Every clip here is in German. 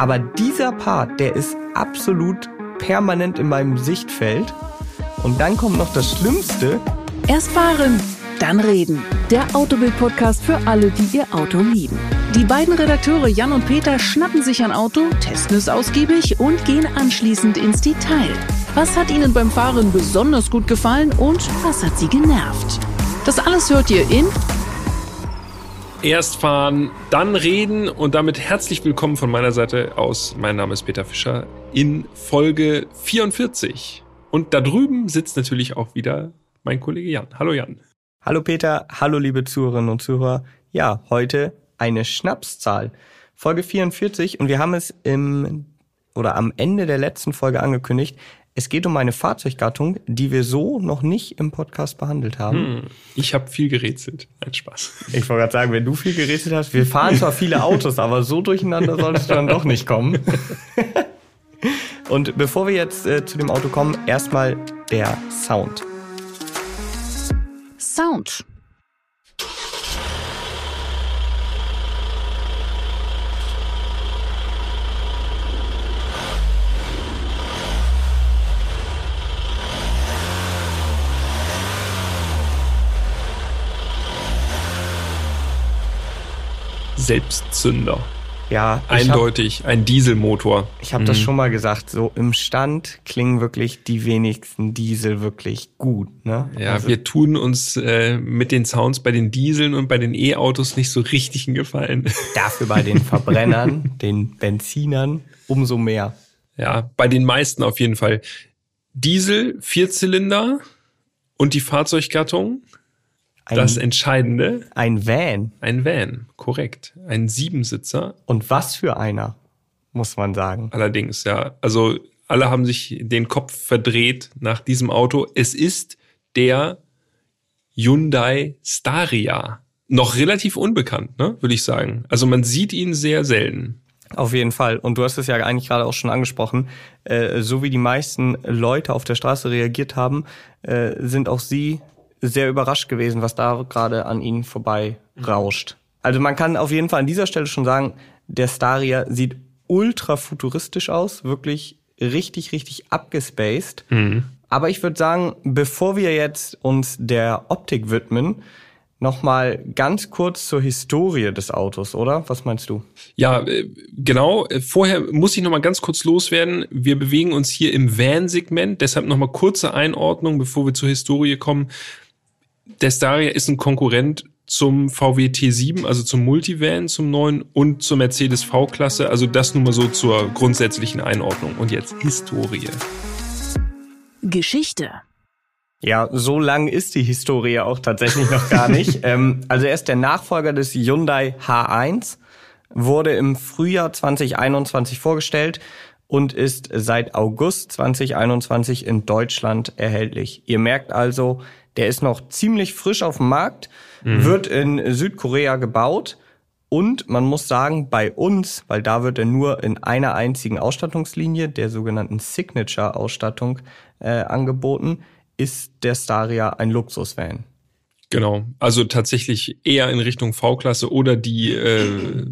Aber dieser Part, der ist absolut permanent in meinem Sichtfeld. Und dann kommt noch das Schlimmste. Erst fahren, dann reden. Der Autobild-Podcast für alle, die ihr Auto lieben. Die beiden Redakteure Jan und Peter schnappen sich ein Auto, testen es ausgiebig und gehen anschließend ins Detail. Was hat ihnen beim Fahren besonders gut gefallen und was hat sie genervt? Das alles hört ihr in Erst fahren, dann reden und damit herzlich willkommen von meiner Seite aus. Mein Name ist Peter Fischer in Folge 44. Und da drüben sitzt natürlich auch wieder mein Kollege Jan. Hallo Jan. Hallo Peter, hallo liebe Zuhörerinnen und Zuhörer. Ja, heute eine Schnapszahl. Folge 44 und wir haben es im oder am Ende der letzten Folge angekündigt. Es geht um eine Fahrzeuggattung, die wir so noch nicht im Podcast behandelt haben. Hm, ich habe viel gerätselt. Ein Spaß. Ich wollte gerade sagen, wenn du viel gerätselt hast, wir fahren zwar viele Autos, aber so durcheinander solltest du dann doch nicht kommen. Und bevor wir jetzt äh, zu dem Auto kommen, erstmal der Sound. Sound. Selbstzünder. Ja, eindeutig, hab, ein Dieselmotor. Ich habe mhm. das schon mal gesagt, so im Stand klingen wirklich die wenigsten Diesel wirklich gut. Ne? Ja, also, wir tun uns äh, mit den Sounds bei den Dieseln und bei den E-Autos nicht so richtig einen Gefallen. Dafür bei den Verbrennern, den Benzinern umso mehr. Ja, bei den meisten auf jeden Fall. Diesel, Vierzylinder und die Fahrzeuggattung ein, das Entscheidende. Ein Van. Ein Van, korrekt. Ein Siebensitzer. Und was für einer, muss man sagen. Allerdings, ja. Also alle haben sich den Kopf verdreht nach diesem Auto. Es ist der Hyundai Staria. Noch relativ unbekannt, ne, würde ich sagen. Also man sieht ihn sehr selten. Auf jeden Fall. Und du hast es ja eigentlich gerade auch schon angesprochen. Äh, so wie die meisten Leute auf der Straße reagiert haben, äh, sind auch sie sehr überrascht gewesen, was da gerade an ihnen vorbei rauscht. Also man kann auf jeden Fall an dieser Stelle schon sagen, der Staria sieht ultra futuristisch aus, wirklich richtig, richtig abgespaced. Mhm. Aber ich würde sagen, bevor wir jetzt uns der Optik widmen, Nochmal ganz kurz zur Historie des Autos, oder? Was meinst du? Ja, äh, genau. Vorher muss ich nochmal ganz kurz loswerden. Wir bewegen uns hier im Van-Segment, deshalb nochmal kurze Einordnung, bevor wir zur Historie kommen der Staria ist ein Konkurrent zum VW T7, also zum Multivan, zum neuen und zur Mercedes V-Klasse. Also das nur mal so zur grundsätzlichen Einordnung. Und jetzt Historie. Geschichte. Ja, so lang ist die Historie auch tatsächlich noch gar nicht. ähm, also er ist der Nachfolger des Hyundai H1, wurde im Frühjahr 2021 vorgestellt und ist seit August 2021 in Deutschland erhältlich. Ihr merkt also, der ist noch ziemlich frisch auf dem Markt, mhm. wird in Südkorea gebaut. Und man muss sagen, bei uns, weil da wird er nur in einer einzigen Ausstattungslinie, der sogenannten Signature-Ausstattung, äh, angeboten, ist der Staria ein Luxusvan. Genau, also tatsächlich eher in Richtung V-Klasse oder die, äh,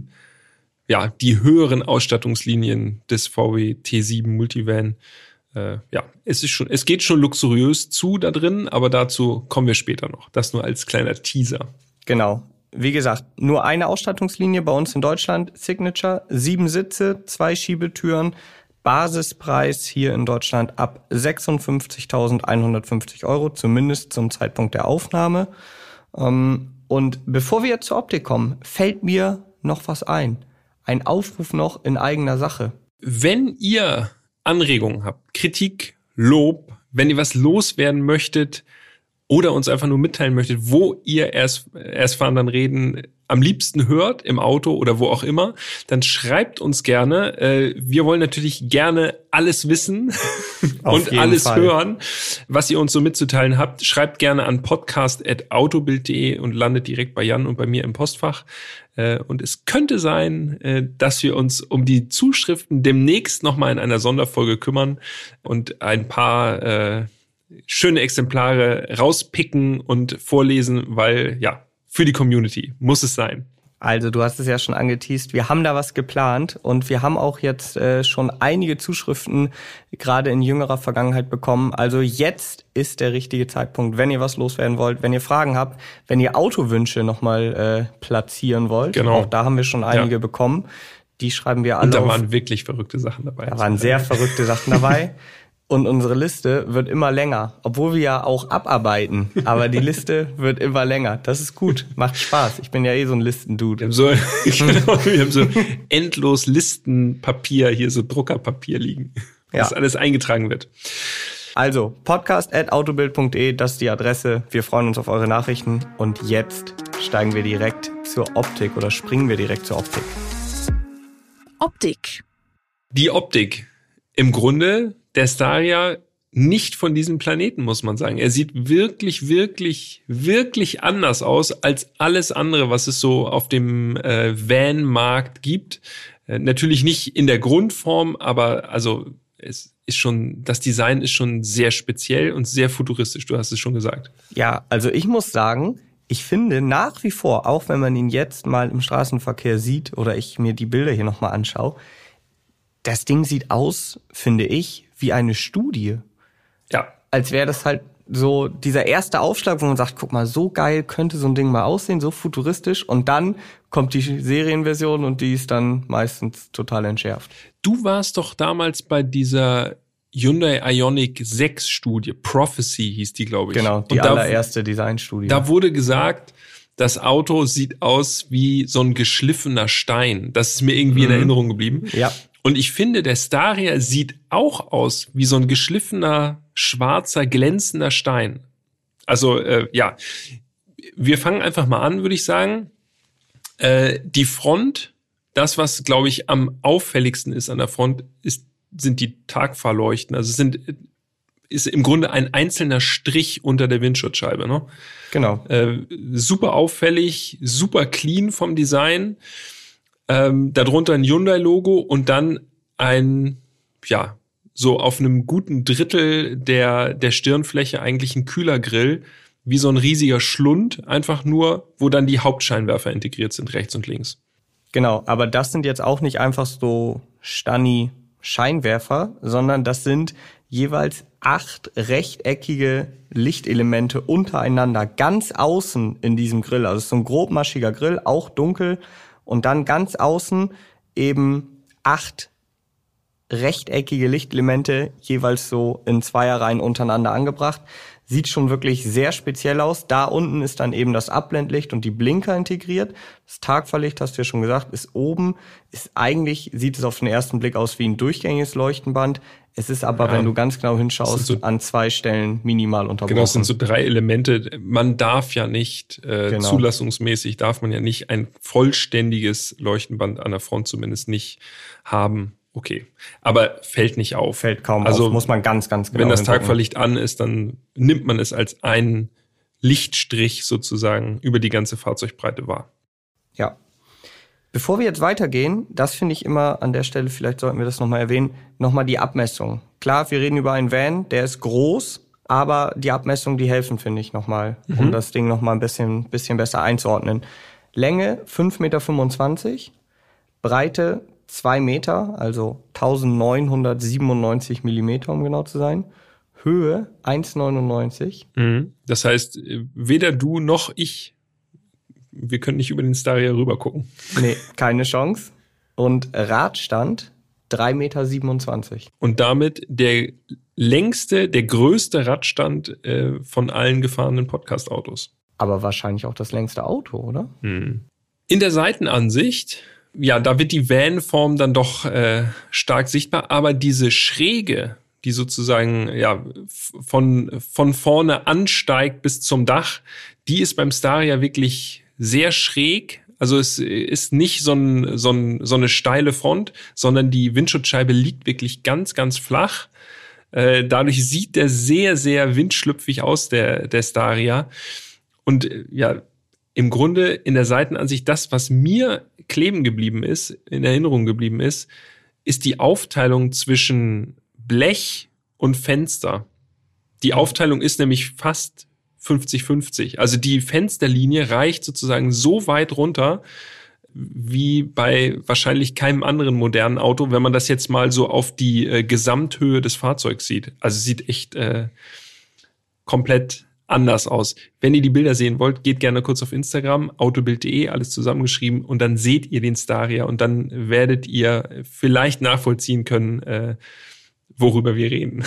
ja, die höheren Ausstattungslinien des VW T7 Multivan äh, ja, es ist schon, es geht schon luxuriös zu da drin, aber dazu kommen wir später noch. Das nur als kleiner Teaser. Genau. Wie gesagt, nur eine Ausstattungslinie bei uns in Deutschland, Signature, sieben Sitze, zwei Schiebetüren, Basispreis hier in Deutschland ab 56.150 Euro, zumindest zum Zeitpunkt der Aufnahme. Ähm, und bevor wir jetzt zur Optik kommen, fällt mir noch was ein. Ein Aufruf noch in eigener Sache. Wenn ihr Anregungen habt, Kritik, Lob, wenn ihr was loswerden möchtet oder uns einfach nur mitteilen möchtet, wo ihr erst, erst fahren dann reden am liebsten hört, im Auto oder wo auch immer, dann schreibt uns gerne. Äh, wir wollen natürlich gerne alles wissen und alles Fall. hören, was ihr uns so mitzuteilen habt. Schreibt gerne an podcast.autobild.de und landet direkt bei Jan und bei mir im Postfach. Äh, und es könnte sein, äh, dass wir uns um die Zuschriften demnächst nochmal in einer Sonderfolge kümmern und ein paar schöne Exemplare rauspicken und vorlesen, weil ja, für die Community muss es sein. Also du hast es ja schon angeteased, wir haben da was geplant und wir haben auch jetzt äh, schon einige Zuschriften gerade in jüngerer Vergangenheit bekommen. Also jetzt ist der richtige Zeitpunkt, wenn ihr was loswerden wollt, wenn ihr Fragen habt, wenn ihr Autowünsche nochmal äh, platzieren wollt. Genau. Auch da haben wir schon einige Ja. bekommen. Die schreiben wir alle Und da waren wirklich verrückte Sachen dabei. Da waren sehr verrückte Sachen dabei. Und unsere Liste wird immer länger, obwohl wir ja auch abarbeiten. Aber die Liste wird immer länger. Das ist gut, macht Spaß. Ich bin ja eh so ein Wir Listendude. haben so, genau, wir haben so endlos Listenpapier, hier so Druckerpapier liegen, Ja. dass alles eingetragen wird. Also, podcast.autobild.de, das ist die Adresse. Wir freuen uns auf eure Nachrichten. Und jetzt steigen wir direkt zur Optik oder springen wir direkt zur Optik. Optik. Die Optik. Im Grunde der Staria nicht von diesem Planeten, muss man sagen. Er sieht wirklich, wirklich, wirklich anders aus als alles andere, was es so auf dem äh, Van-Markt gibt. Äh, natürlich nicht in der Grundform, aber also es ist schon, das Design ist schon sehr speziell und sehr futuristisch. Du hast es schon gesagt. Ja, also ich muss sagen, ich finde nach wie vor, auch wenn man ihn jetzt mal im Straßenverkehr sieht oder ich mir die Bilder hier nochmal anschaue, das Ding sieht aus, finde ich, wie eine Studie. Ja, Als wäre das halt so dieser erste Aufschlag, wo man sagt, guck mal, so geil könnte so ein Ding mal aussehen, so futuristisch. Und dann kommt die Serienversion und die ist dann meistens total entschärft. Du warst doch damals bei dieser Hyundai Ioniq 6 Studie, Prophecy hieß die, glaube ich. Genau, die Und allererste Designstudie. Da wurde gesagt, das Auto sieht aus wie so ein geschliffener Stein. Das ist mir irgendwie in Erinnerung geblieben. Mhm. ja, Und ich finde, der Staria sieht auch aus wie so ein geschliffener, schwarzer, glänzender Stein. Also, äh, ja, wir fangen einfach mal an, würde ich sagen. Äh, die Front, das, was, glaube ich, am auffälligsten ist an der Front, ist, sind die Tagfahrleuchten. Also es sind, ist im Grunde ein einzelner Strich unter der Windschutzscheibe. Ne? genau. Äh, super auffällig, super clean vom Design. Ähm, darunter ein Hyundai-Logo und dann ein, ja, so auf einem guten Drittel der, der Stirnfläche eigentlich ein Kühlergrill, wie so ein riesiger Schlund, einfach nur, wo dann die Hauptscheinwerfer integriert sind, rechts und links. Genau, aber das sind jetzt auch nicht einfach so Stani Scheinwerfer, sondern das sind jeweils acht rechteckige Lichtelemente untereinander ganz außen in diesem Grill. Also es ist so ein grobmaschiger Grill, auch dunkel und dann ganz außen eben acht rechteckige Lichtelemente jeweils so in Zweierreihen untereinander angebracht. Sieht schon wirklich sehr speziell aus. Da unten ist dann eben das Abblendlicht und die Blinker integriert. Das Tagfahrlicht, hast du ja schon gesagt, ist oben. Ist eigentlich, sieht es auf den ersten Blick aus wie ein durchgängiges Leuchtenband. Es ist aber, Ja. wenn du ganz genau hinschaust, so- an zwei Stellen minimal unterbrochen. Genau, es sind so drei Elemente. Man darf ja nicht, äh, Genau. zulassungsmäßig darf man ja nicht ein vollständiges Leuchtenband an der Front zumindest nicht haben. Okay. Aber fällt nicht auf. Fällt kaum also, auf, muss man ganz, ganz genau Wenn das hingucken. Tagfahrlicht an ist, dann nimmt man es als einen Lichtstrich sozusagen über die ganze Fahrzeugbreite wahr. Ja. Bevor wir jetzt weitergehen, das finde ich immer an der Stelle, vielleicht sollten wir das nochmal erwähnen, nochmal die Abmessung. Klar, wir reden über einen Van, der ist groß, aber die Abmessungen, die helfen, finde ich nochmal, um das Ding nochmal ein bisschen, bisschen besser einzuordnen. Länge 5,25 Meter, Breite 2 Meter, also 1997 Millimeter, um genau zu sein. Höhe 1,99. Mhm. Das heißt, äh, weder du noch ich, wir können nicht über den Staria rüber gucken. Nee, keine Chance. Und Radstand 3,27 Meter. und damit der längste, der größte Radstand äh, von allen gefahrenen Podcast-Autos. Aber wahrscheinlich auch das längste Auto, oder? In der Seitenansicht, ja, da wird die Van-Form dann doch äh, stark sichtbar, aber diese Schräge, die sozusagen ja von von vorne ansteigt bis zum Dach, die ist beim Staria wirklich sehr schräg. Also es ist nicht so, ein, so, ein, so eine steile Front, sondern die Windschutzscheibe liegt wirklich ganz, ganz flach. Äh, dadurch sieht der sehr, sehr windschlüpfig aus, der, der Staria. Und äh, ja, im Grunde in der Seitenansicht das, was mir kleben geblieben ist, in Erinnerung geblieben ist, ist die Aufteilung zwischen Blech und Fenster. Die Aufteilung ist nämlich fast 50-50. Also die Fensterlinie reicht sozusagen so weit runter, wie bei wahrscheinlich keinem anderen modernen Auto, wenn man das jetzt mal so auf die äh, Gesamthöhe des Fahrzeugs sieht. Also sieht echt äh, komplett anders aus. Wenn ihr die Bilder sehen wollt, geht gerne kurz auf Instagram, autobild.de, alles zusammengeschrieben und dann seht ihr den Staria und dann werdet ihr vielleicht nachvollziehen können, äh, worüber wir reden.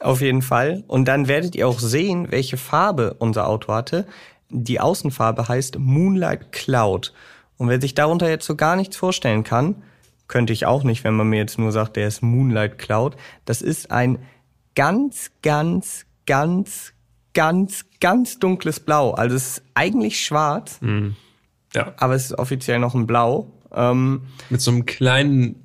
Auf jeden Fall. Und dann werdet ihr auch sehen, welche Farbe unser Auto hatte. Die Außenfarbe heißt Moonlight Cloud. Und wer sich darunter jetzt so gar nichts vorstellen kann, könnte ich auch nicht, wenn man mir jetzt nur sagt, der ist Moonlight Cloud. Das ist ein ganz, ganz, ganz, ganz, ganz dunkles Blau. Also es ist eigentlich schwarz, mm. ja. aber es ist offiziell noch ein Blau. Ähm, Mit so einem kleinen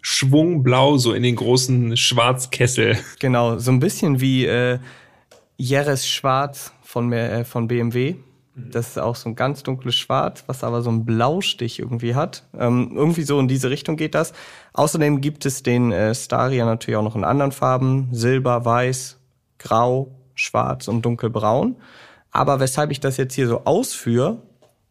Schwung Blau so in den großen Schwarzkessel. Genau, so ein bisschen wie äh, Jerez Schwarz von, äh, von BMW. Das ist auch so ein ganz dunkles Schwarz, was aber so einen Blaustich irgendwie hat. Ähm, irgendwie so in diese Richtung geht das. Außerdem gibt es den äh, Staria natürlich auch noch in anderen Farben. Silber, Weiß, Grau, Schwarz und Dunkelbraun. Aber weshalb ich das jetzt hier so ausführe,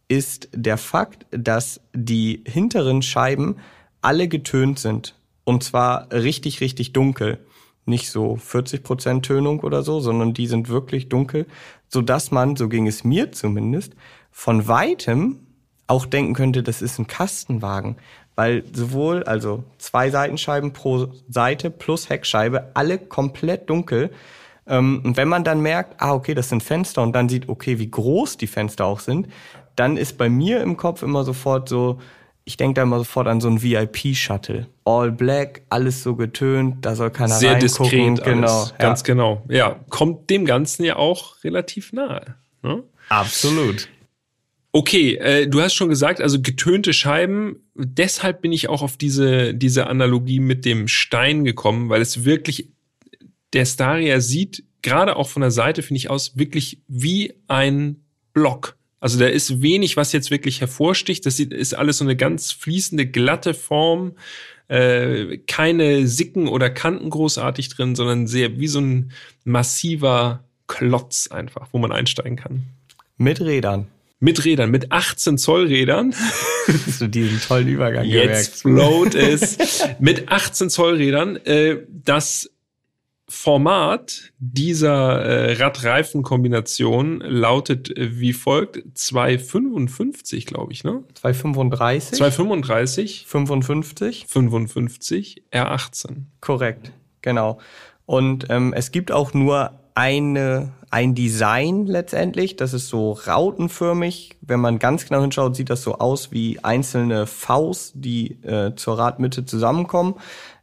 ist der Fakt, dass die hinteren Scheiben alle getönt sind. Und zwar richtig, richtig dunkel. Nicht so 40% Tönung oder so, sondern die sind wirklich dunkel, so dass man, so ging es mir zumindest, von weitem auch denken könnte, das ist ein Kastenwagen. Weil sowohl, also zwei Seitenscheiben pro Seite plus Heckscheibe, alle komplett dunkel. Ähm, und wenn man dann merkt, ah, okay, das sind Fenster und dann sieht, okay, wie groß die Fenster auch sind, dann ist bei mir im Kopf immer sofort so, ich denke da immer sofort an so ein VIP-Shuttle. All black, alles so getönt, da soll keiner Sehr reingucken. diskret, genau, alles. ganz genau. Ja, kommt dem Ganzen ja auch relativ nahe. Ne? Absolut. Okay, äh, du hast schon gesagt, also getönte Scheiben. Deshalb bin ich auch auf diese diese Analogie mit dem Stein gekommen, weil es wirklich der Staria sieht gerade auch von der Seite finde ich aus wirklich wie ein Block. Also da ist wenig, was jetzt wirklich hervorsticht. Das ist alles so eine ganz fließende, glatte Form. Äh, keine Sicken oder Kanten großartig drin, sondern sehr wie so ein massiver Klotz einfach, wo man einsteigen kann. Mit Rädern. Mit Rädern, mit 18 Zoll Rädern. Hast du diesen tollen Übergang Jetzt float es. mit 18 Zoll Rädern. Äh, das Format dieser äh, Radreifen-Kombination lautet äh, wie folgt: 255, glaube ich, ne? 235. 235. 55. 55 R18. Korrekt, genau. Und ähm, es gibt auch nur eine ein Design letztendlich. Das ist so rautenförmig. Wenn man ganz genau hinschaut, sieht das so aus wie einzelne Vs, die äh, zur Radmitte zusammenkommen.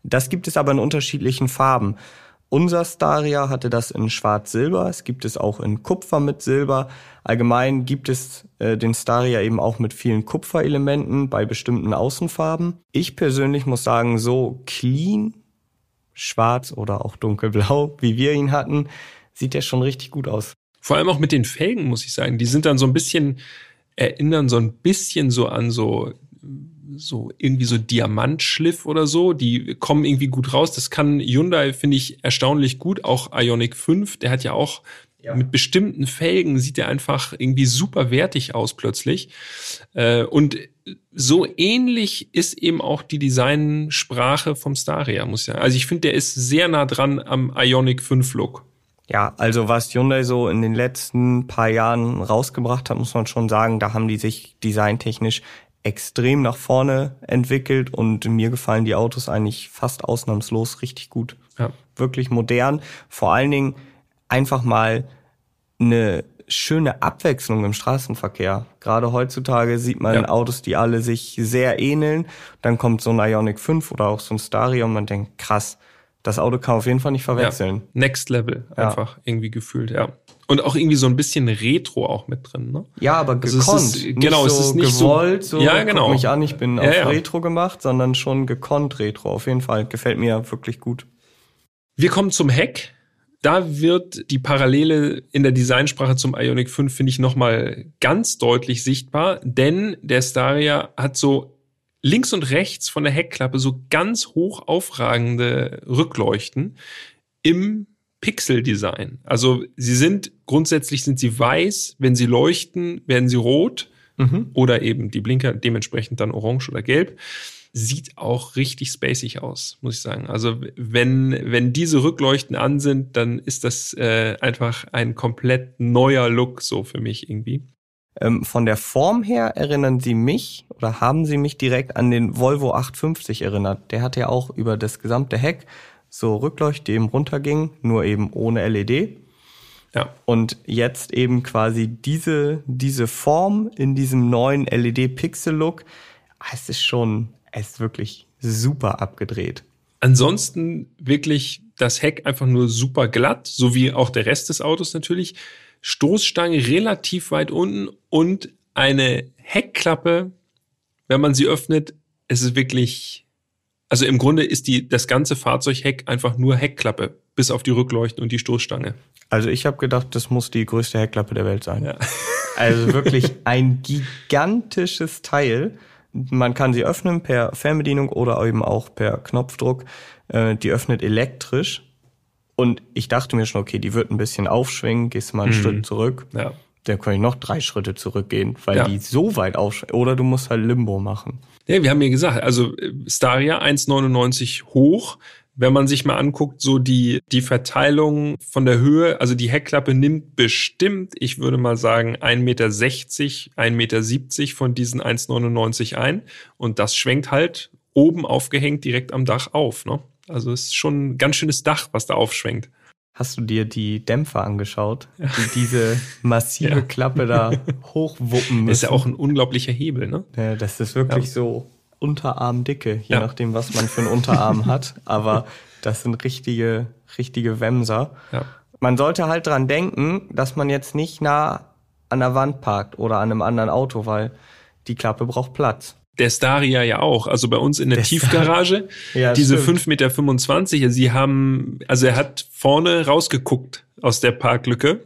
Das gibt es aber in unterschiedlichen Farben. Unser Staria hatte das in Schwarz-Silber. Es gibt es auch in Kupfer mit Silber. Allgemein gibt es äh, den Staria eben auch mit vielen Kupferelementen bei bestimmten Außenfarben. Ich persönlich muss sagen, so clean, schwarz oder auch dunkelblau, wie wir ihn hatten, sieht der schon richtig gut aus. Vor allem auch mit den Felgen, muss ich sagen. Die sind dann so ein bisschen, erinnern so ein bisschen so an so so irgendwie so Diamantschliff oder so, die kommen irgendwie gut raus. Das kann Hyundai, finde ich, erstaunlich gut. Auch Ionic 5, der hat ja auch ja. mit bestimmten Felgen sieht er einfach irgendwie super wertig aus plötzlich. Äh, und so ähnlich ist eben auch die Designsprache vom Staria, muss ich sagen. Also ich finde, der ist sehr nah dran am Ionic 5 Look. Ja, also was Hyundai so in den letzten paar Jahren rausgebracht hat, muss man schon sagen, da haben die sich designtechnisch extrem nach vorne entwickelt und mir gefallen die Autos eigentlich fast ausnahmslos richtig gut. Ja. Wirklich modern. Vor allen Dingen einfach mal eine schöne Abwechslung im Straßenverkehr. Gerade heutzutage sieht man ja. Autos, die alle sich sehr ähneln. Dann kommt so ein Ionic 5 oder auch so ein Staria und man denkt, krass, das Auto kann auf jeden Fall nicht verwechseln. Ja. Next Level einfach irgendwie gefühlt, ja. Und auch irgendwie so ein bisschen Retro auch mit drin, ne? Ja, aber also gekonnt. Es ist, genau, so es ist nicht gewollt, so, ja, genau. guck mich an, ich bin Ja, auf ja. Retro gemacht, sondern schon gekonnt Retro. Auf jeden Fall. Gefällt mir wirklich gut. Wir kommen zum Heck. Da wird die Parallele in der Designsprache zum Ionic 5, finde ich, nochmal ganz deutlich sichtbar, denn der Staria hat so links und rechts von der Heckklappe so ganz hoch aufragende Rückleuchten im Pixel-Design. Also sie sind, grundsätzlich sind sie weiß, wenn sie leuchten, werden sie rot. Mhm. Oder eben die Blinker dementsprechend dann orange oder gelb sieht auch richtig spacig aus, muss ich sagen. Also wenn, wenn diese Rückleuchten an sind, dann ist das äh, einfach ein komplett neuer Look so für mich irgendwie. Ähm, von der Form her erinnern sie mich oder haben sie mich direkt an den Volvo 850 erinnert. Der hatte ja auch über das gesamte Heck so eben runterging, nur eben ohne LED. Ja. Und jetzt eben quasi diese, diese Form in diesem neuen LED-Pixel-Look. Ah, es ist schon, es ist wirklich super abgedreht. Ansonsten wirklich das Heck einfach nur super glatt, so wie auch der Rest des Autos natürlich. Stoßstange relativ weit unten und eine Heckklappe, wenn man sie öffnet, ist es wirklich, also im Grunde ist die, das ganze Fahrzeugheck einfach nur Heckklappe, bis auf die Rückleuchten und die Stoßstange. Also ich habe gedacht, das muss die größte Heckklappe der Welt sein. Ja. Also wirklich ein gigantisches Teil. Man kann sie öffnen per Fernbedienung oder eben auch per Knopfdruck. Äh, die öffnet elektrisch. Und ich dachte mir schon, okay, die wird ein bisschen aufschwingen, gehst mal einen mhm. Schritt zurück. Ja. Dann kann ich noch drei Schritte zurückgehen, weil ja. die so weit aufschwingt. Oder du musst halt Limbo machen. Ja, wir haben ja gesagt, also äh, Staria 1,99 hoch, wenn man sich mal anguckt, so die, die Verteilung von der Höhe, also die Heckklappe nimmt bestimmt, ich würde mal sagen, 1,60 Meter, 1,70 Meter von diesen 1,99 ein. Und das schwenkt halt oben aufgehängt direkt am Dach auf. Ne? Also es ist schon ein ganz schönes Dach, was da aufschwenkt. Hast du dir die Dämpfer angeschaut, ja. die diese massive ja. Klappe da hochwuppen müssen? Das ist ja auch ein unglaublicher Hebel, ne? Ja, das ist wirklich so Unterarmdicke, je nachdem, was man für einen Unterarm hat. Aber das sind richtige, richtige Wemser. Man sollte halt dran denken, dass man jetzt nicht nah an der Wand parkt oder an einem anderen Auto, weil die Klappe braucht Platz. Der Staria ja auch. Also bei uns in der, der Tiefgarage, ja, diese 5,25 Meter, sie haben, also er hat vorne rausgeguckt aus der Parklücke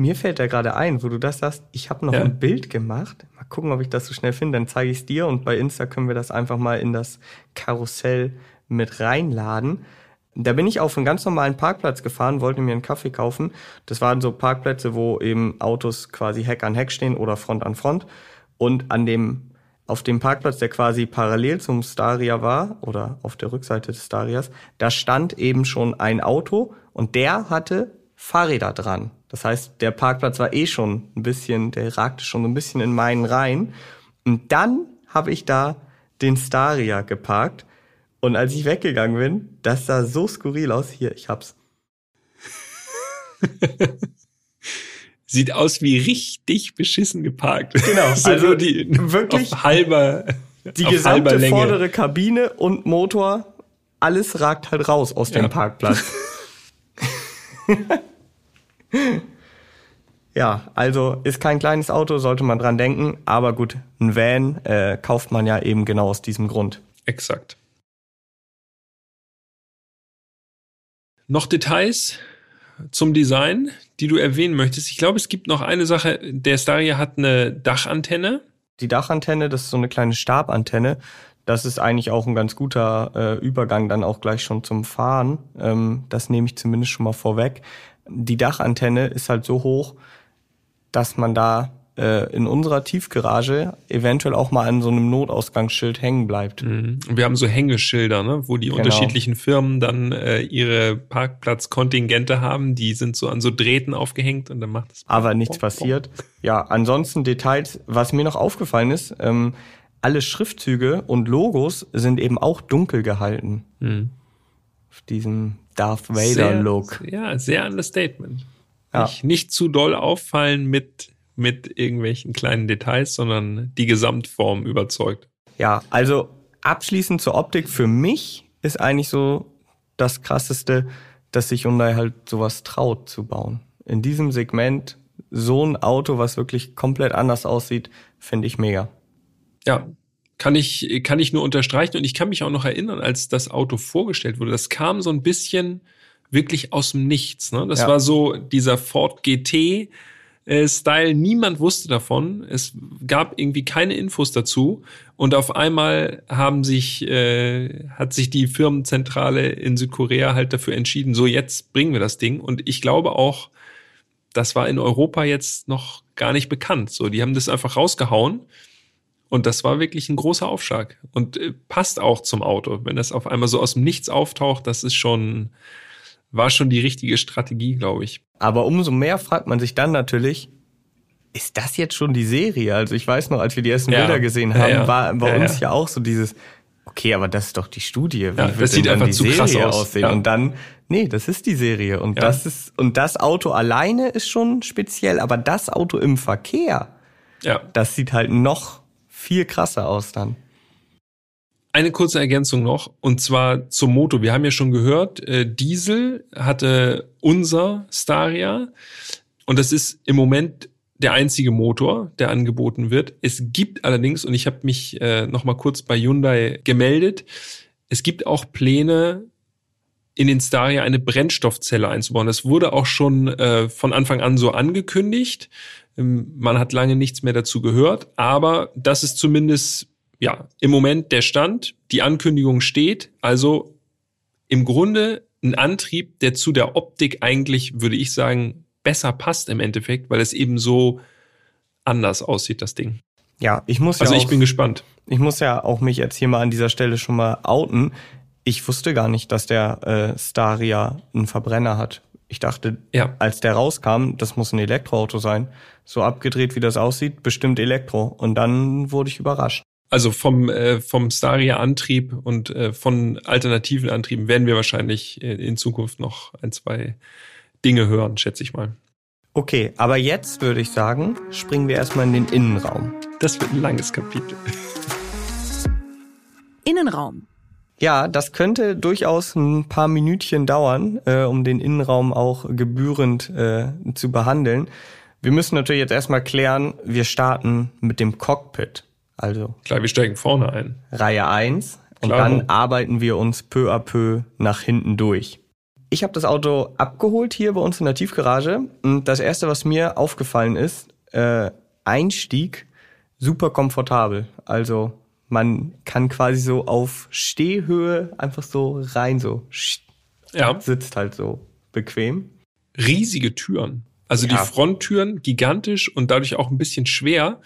mir fällt da gerade ein, wo du das sagst, ich habe noch ja. ein Bild gemacht. Mal gucken, ob ich das so schnell finde, dann zeige ich es dir und bei Insta können wir das einfach mal in das Karussell mit reinladen. Da bin ich auf einen ganz normalen Parkplatz gefahren, wollte mir einen Kaffee kaufen. Das waren so Parkplätze, wo eben Autos quasi Heck an Heck stehen oder Front an Front. Und an dem, auf dem Parkplatz, der quasi parallel zum Staria war, oder auf der Rückseite des Starias, da stand eben schon ein Auto und der hatte Fahrräder dran. Das heißt, der Parkplatz war eh schon ein bisschen, der ragte schon ein bisschen in meinen Reihen. Und dann habe ich da den Staria geparkt. Und als ich weggegangen bin, das sah so skurril aus. Hier, ich hab's. Sieht aus wie richtig beschissen geparkt. Genau, so also die, wirklich auf halber, die auf gesamte halber vordere Kabine und Motor, alles ragt halt raus aus ja. dem Parkplatz. ja, also ist kein kleines Auto, sollte man dran denken. Aber gut, ein Van äh, kauft man ja eben genau aus diesem Grund. Exakt. Noch Details zum Design, die du erwähnen möchtest? Ich glaube, es gibt noch eine Sache. Der Staria hat eine Dachantenne. Die Dachantenne, das ist so eine kleine Stabantenne. Das ist eigentlich auch ein ganz guter äh, Übergang dann auch gleich schon zum Fahren. Ähm, das nehme ich zumindest schon mal vorweg die Dachantenne ist halt so hoch, dass man da äh, in unserer Tiefgarage eventuell auch mal an so einem Notausgangsschild hängen bleibt. Mhm. Wir haben so Hängeschilder, ne, wo die genau. unterschiedlichen Firmen dann äh, ihre Parkplatzkontingente haben. Die sind so an so Drähten aufgehängt und dann macht es. Aber nichts passiert. Ja, ansonsten Details. Was mir noch aufgefallen ist, ähm, alle Schriftzüge und Logos sind eben auch dunkel gehalten. Mhm. Auf diesem Darth Vader-Look. Ja, sehr Understatement. Ja. Nicht, nicht zu doll auffallen mit, mit irgendwelchen kleinen Details, sondern die Gesamtform überzeugt. Ja, also abschließend zur Optik für mich ist eigentlich so das krasseste, dass sich Hyundai halt sowas traut zu bauen. In diesem Segment so ein Auto, was wirklich komplett anders aussieht, finde ich mega. Ja, kann ich, kann ich nur unterstreichen. Und ich kann mich auch noch erinnern, als das Auto vorgestellt wurde, das kam so ein bisschen wirklich aus dem Nichts. Ne? Das ja. war so dieser Ford GT. Äh, Style, niemand wusste davon. Es gab irgendwie keine Infos dazu. Und auf einmal haben sich, äh, hat sich die Firmenzentrale in Südkorea halt dafür entschieden, so jetzt bringen wir das Ding. Und ich glaube auch, das war in Europa jetzt noch gar nicht bekannt. So, die haben das einfach rausgehauen. Und das war wirklich ein großer Aufschlag. Und äh, passt auch zum Auto. Wenn das auf einmal so aus dem Nichts auftaucht, das ist schon, war schon die richtige Strategie, glaube ich. Aber umso mehr fragt man sich dann natürlich, ist das jetzt schon die Serie? Also ich weiß noch, als wir die ersten Ja. Bilder gesehen haben, Ja, ja. war bei uns ja. auch so dieses, okay, aber das ist doch die Studie. Wie Ja, wird das sieht einfach die zu Serie krass aus. aussehen? Ja. Und dann, nee, das ist die Serie. Und Ja. das ist, und das Auto alleine ist schon speziell, aber das Auto im Verkehr, Ja. das sieht halt noch viel krasser aus dann. Eine kurze Ergänzung noch, und zwar zum Motor. Wir haben ja schon gehört, äh, Diesel hatte unser Staria und das ist im Moment der einzige Motor, der angeboten wird. Es gibt allerdings, und ich habe mich äh, noch mal kurz bei Hyundai gemeldet, es gibt auch Pläne, in den Staria eine Brennstoffzelle einzubauen. Das wurde auch schon äh, von Anfang an so angekündigt. Ähm, man hat lange nichts mehr dazu gehört, aber das ist zumindest ja im Moment der Stand. Die Ankündigung steht. Also im Grunde ein Antrieb, der zu der Optik eigentlich, würde ich sagen, besser passt im Endeffekt, weil es eben so anders aussieht, das Ding. Ja, ich muss Also ja auch, ich bin gespannt. ich muss ja auch mich jetzt hier mal an dieser Stelle schon mal outen. Ich wusste gar nicht, dass der äh, Staria einen Verbrenner hat. Ich dachte, Ja. als der rauskam, das muss ein Elektroauto sein. So abgedreht, wie das aussieht, bestimmt Elektro. Und dann wurde ich überrascht. Also vom, äh, vom Staria-Antrieb und äh, von alternativen Antrieben werden wir wahrscheinlich äh, in Zukunft noch ein, zwei Dinge hören, schätze ich mal. Okay, aber jetzt würde ich sagen, springen wir erstmal in den Innenraum. Das wird ein langes Kapitel. Innenraum. Ja, das könnte durchaus ein paar Minütchen dauern, äh, um den Innenraum auch gebührend äh, zu behandeln. Wir müssen natürlich jetzt erstmal klären, wir starten mit dem Cockpit, also Klar, wir steigen vorne ein. Reihe 1 und dann arbeiten wir uns peu à peu nach hinten durch. Ich habe das Auto abgeholt hier bei uns in der Tiefgarage und das erste, was mir aufgefallen ist, äh, Einstieg super komfortabel. Also man kann quasi so auf Stehhöhe einfach so rein so Ja, sitzt halt so bequem. riesige Türen. Also Ja. die Fronttüren gigantisch und dadurch auch ein bisschen schwer.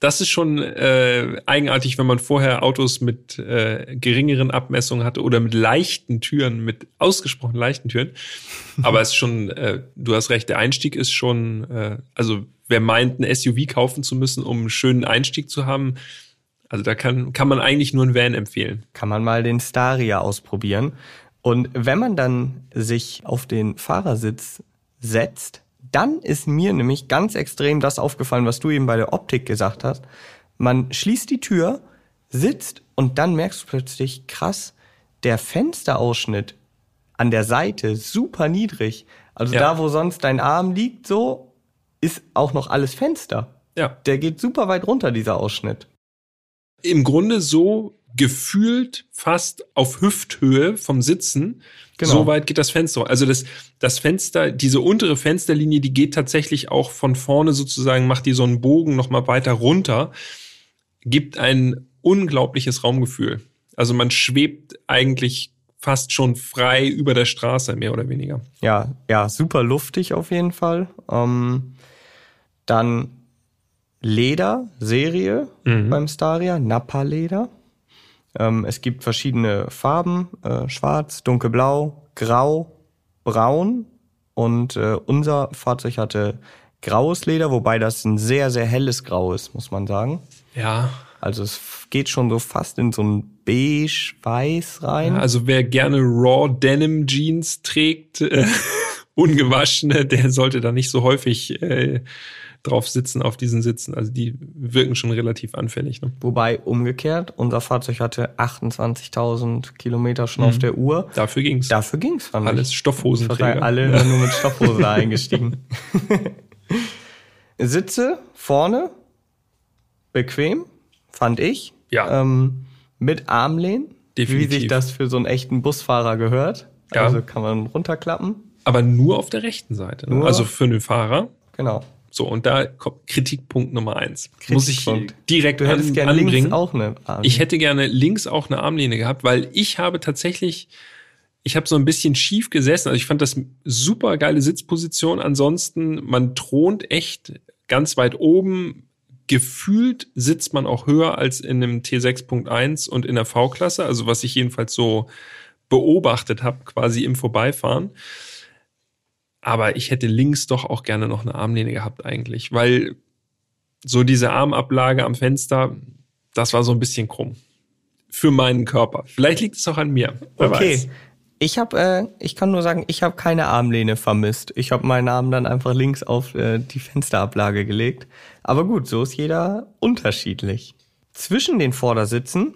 Das ist schon äh, eigenartig, wenn man vorher Autos mit äh, geringeren Abmessungen hatte oder mit leichten Türen, mit ausgesprochen leichten Türen. Aber es ist schon, äh, du hast recht, der Einstieg ist schon, äh, also wer meint, ein SUV kaufen zu müssen, um einen schönen Einstieg zu haben, also da kann, kann man eigentlich nur einen Van empfehlen. kann man mal den Staria ausprobieren. Und wenn man dann sich auf den Fahrersitz setzt, dann ist mir nämlich ganz extrem das aufgefallen, was du eben bei der Optik gesagt hast. Man schließt die Tür, sitzt und dann merkst du plötzlich, krass, der Fensterausschnitt an der Seite super niedrig. Also Ja. da, wo sonst dein Arm liegt, so ist auch noch alles Fenster. Ja. Der geht super weit runter, dieser Ausschnitt. im Grunde so gefühlt fast auf Hüfthöhe vom Sitzen. Genau. So weit geht das Fenster. Also das, das Fenster, diese untere Fensterlinie, die geht tatsächlich auch von vorne sozusagen, macht die so einen Bogen nochmal weiter runter, gibt ein unglaubliches Raumgefühl. Also man schwebt eigentlich fast schon frei über der Straße, mehr oder weniger. Ja, ja, super luftig auf jeden Fall. Ähm, dann Leder, Serie Mhm. beim Staria, Nappa-Leder. Ähm, es gibt verschiedene Farben, äh, schwarz, dunkelblau, grau, braun und äh, unser Fahrzeug hatte graues Leder, wobei das ein sehr, sehr helles Grau ist, muss man sagen. Ja. Also es geht schon so fast in so ein beige-weiß rein. Also wer gerne Raw Denim Jeans trägt, äh, ungewaschene, der sollte da nicht so häufig äh, drauf sitzen auf diesen Sitzen. Also die wirken schon relativ anfällig. Ne? Wobei umgekehrt, unser Fahrzeug hatte 28.000 Kilometer schon auf der Uhr. Dafür ging's. Dafür ging's, fand Alles ich. Stoffhosenträger. Alle immer nur mit Stoffhose eingestiegen. Sitze vorne, bequem, fand ich. Ja. Ähm, mit Armlehnen, Definitiv. wie sich das für so einen echten Busfahrer gehört. Ja. Also kann man runterklappen. Aber nur auf der rechten Seite. Ne? Also für den Fahrer. Genau. So, und da kommt Kritikpunkt Nummer eins. Muss ich Kritikpunkt. direkt Du hättest an, gerne anbringen. links auch eine Armlehne. Ich hätte gerne links auch eine Armlehne gehabt, weil ich habe tatsächlich, ich habe so ein bisschen schief gesessen. Also ich fand das super geile Sitzposition. Ansonsten, man thront echt ganz weit oben. Gefühlt sitzt man auch höher als in einem T6.1 und in der V-Klasse, also was ich jedenfalls so beobachtet habe, quasi im Vorbeifahren. Aber ich hätte links doch auch gerne noch eine Armlehne gehabt eigentlich, weil so diese Armablage am Fenster, das war so ein bisschen krumm. Für meinen Körper. Vielleicht liegt es auch an mir. Wer okay. Weiß. Ich habe, äh, ich kann nur sagen, ich habe keine Armlehne vermisst. Ich habe meinen Arm dann einfach links auf äh, die Fensterablage gelegt. Aber gut, so ist jeder unterschiedlich. Zwischen den Vordersitzen,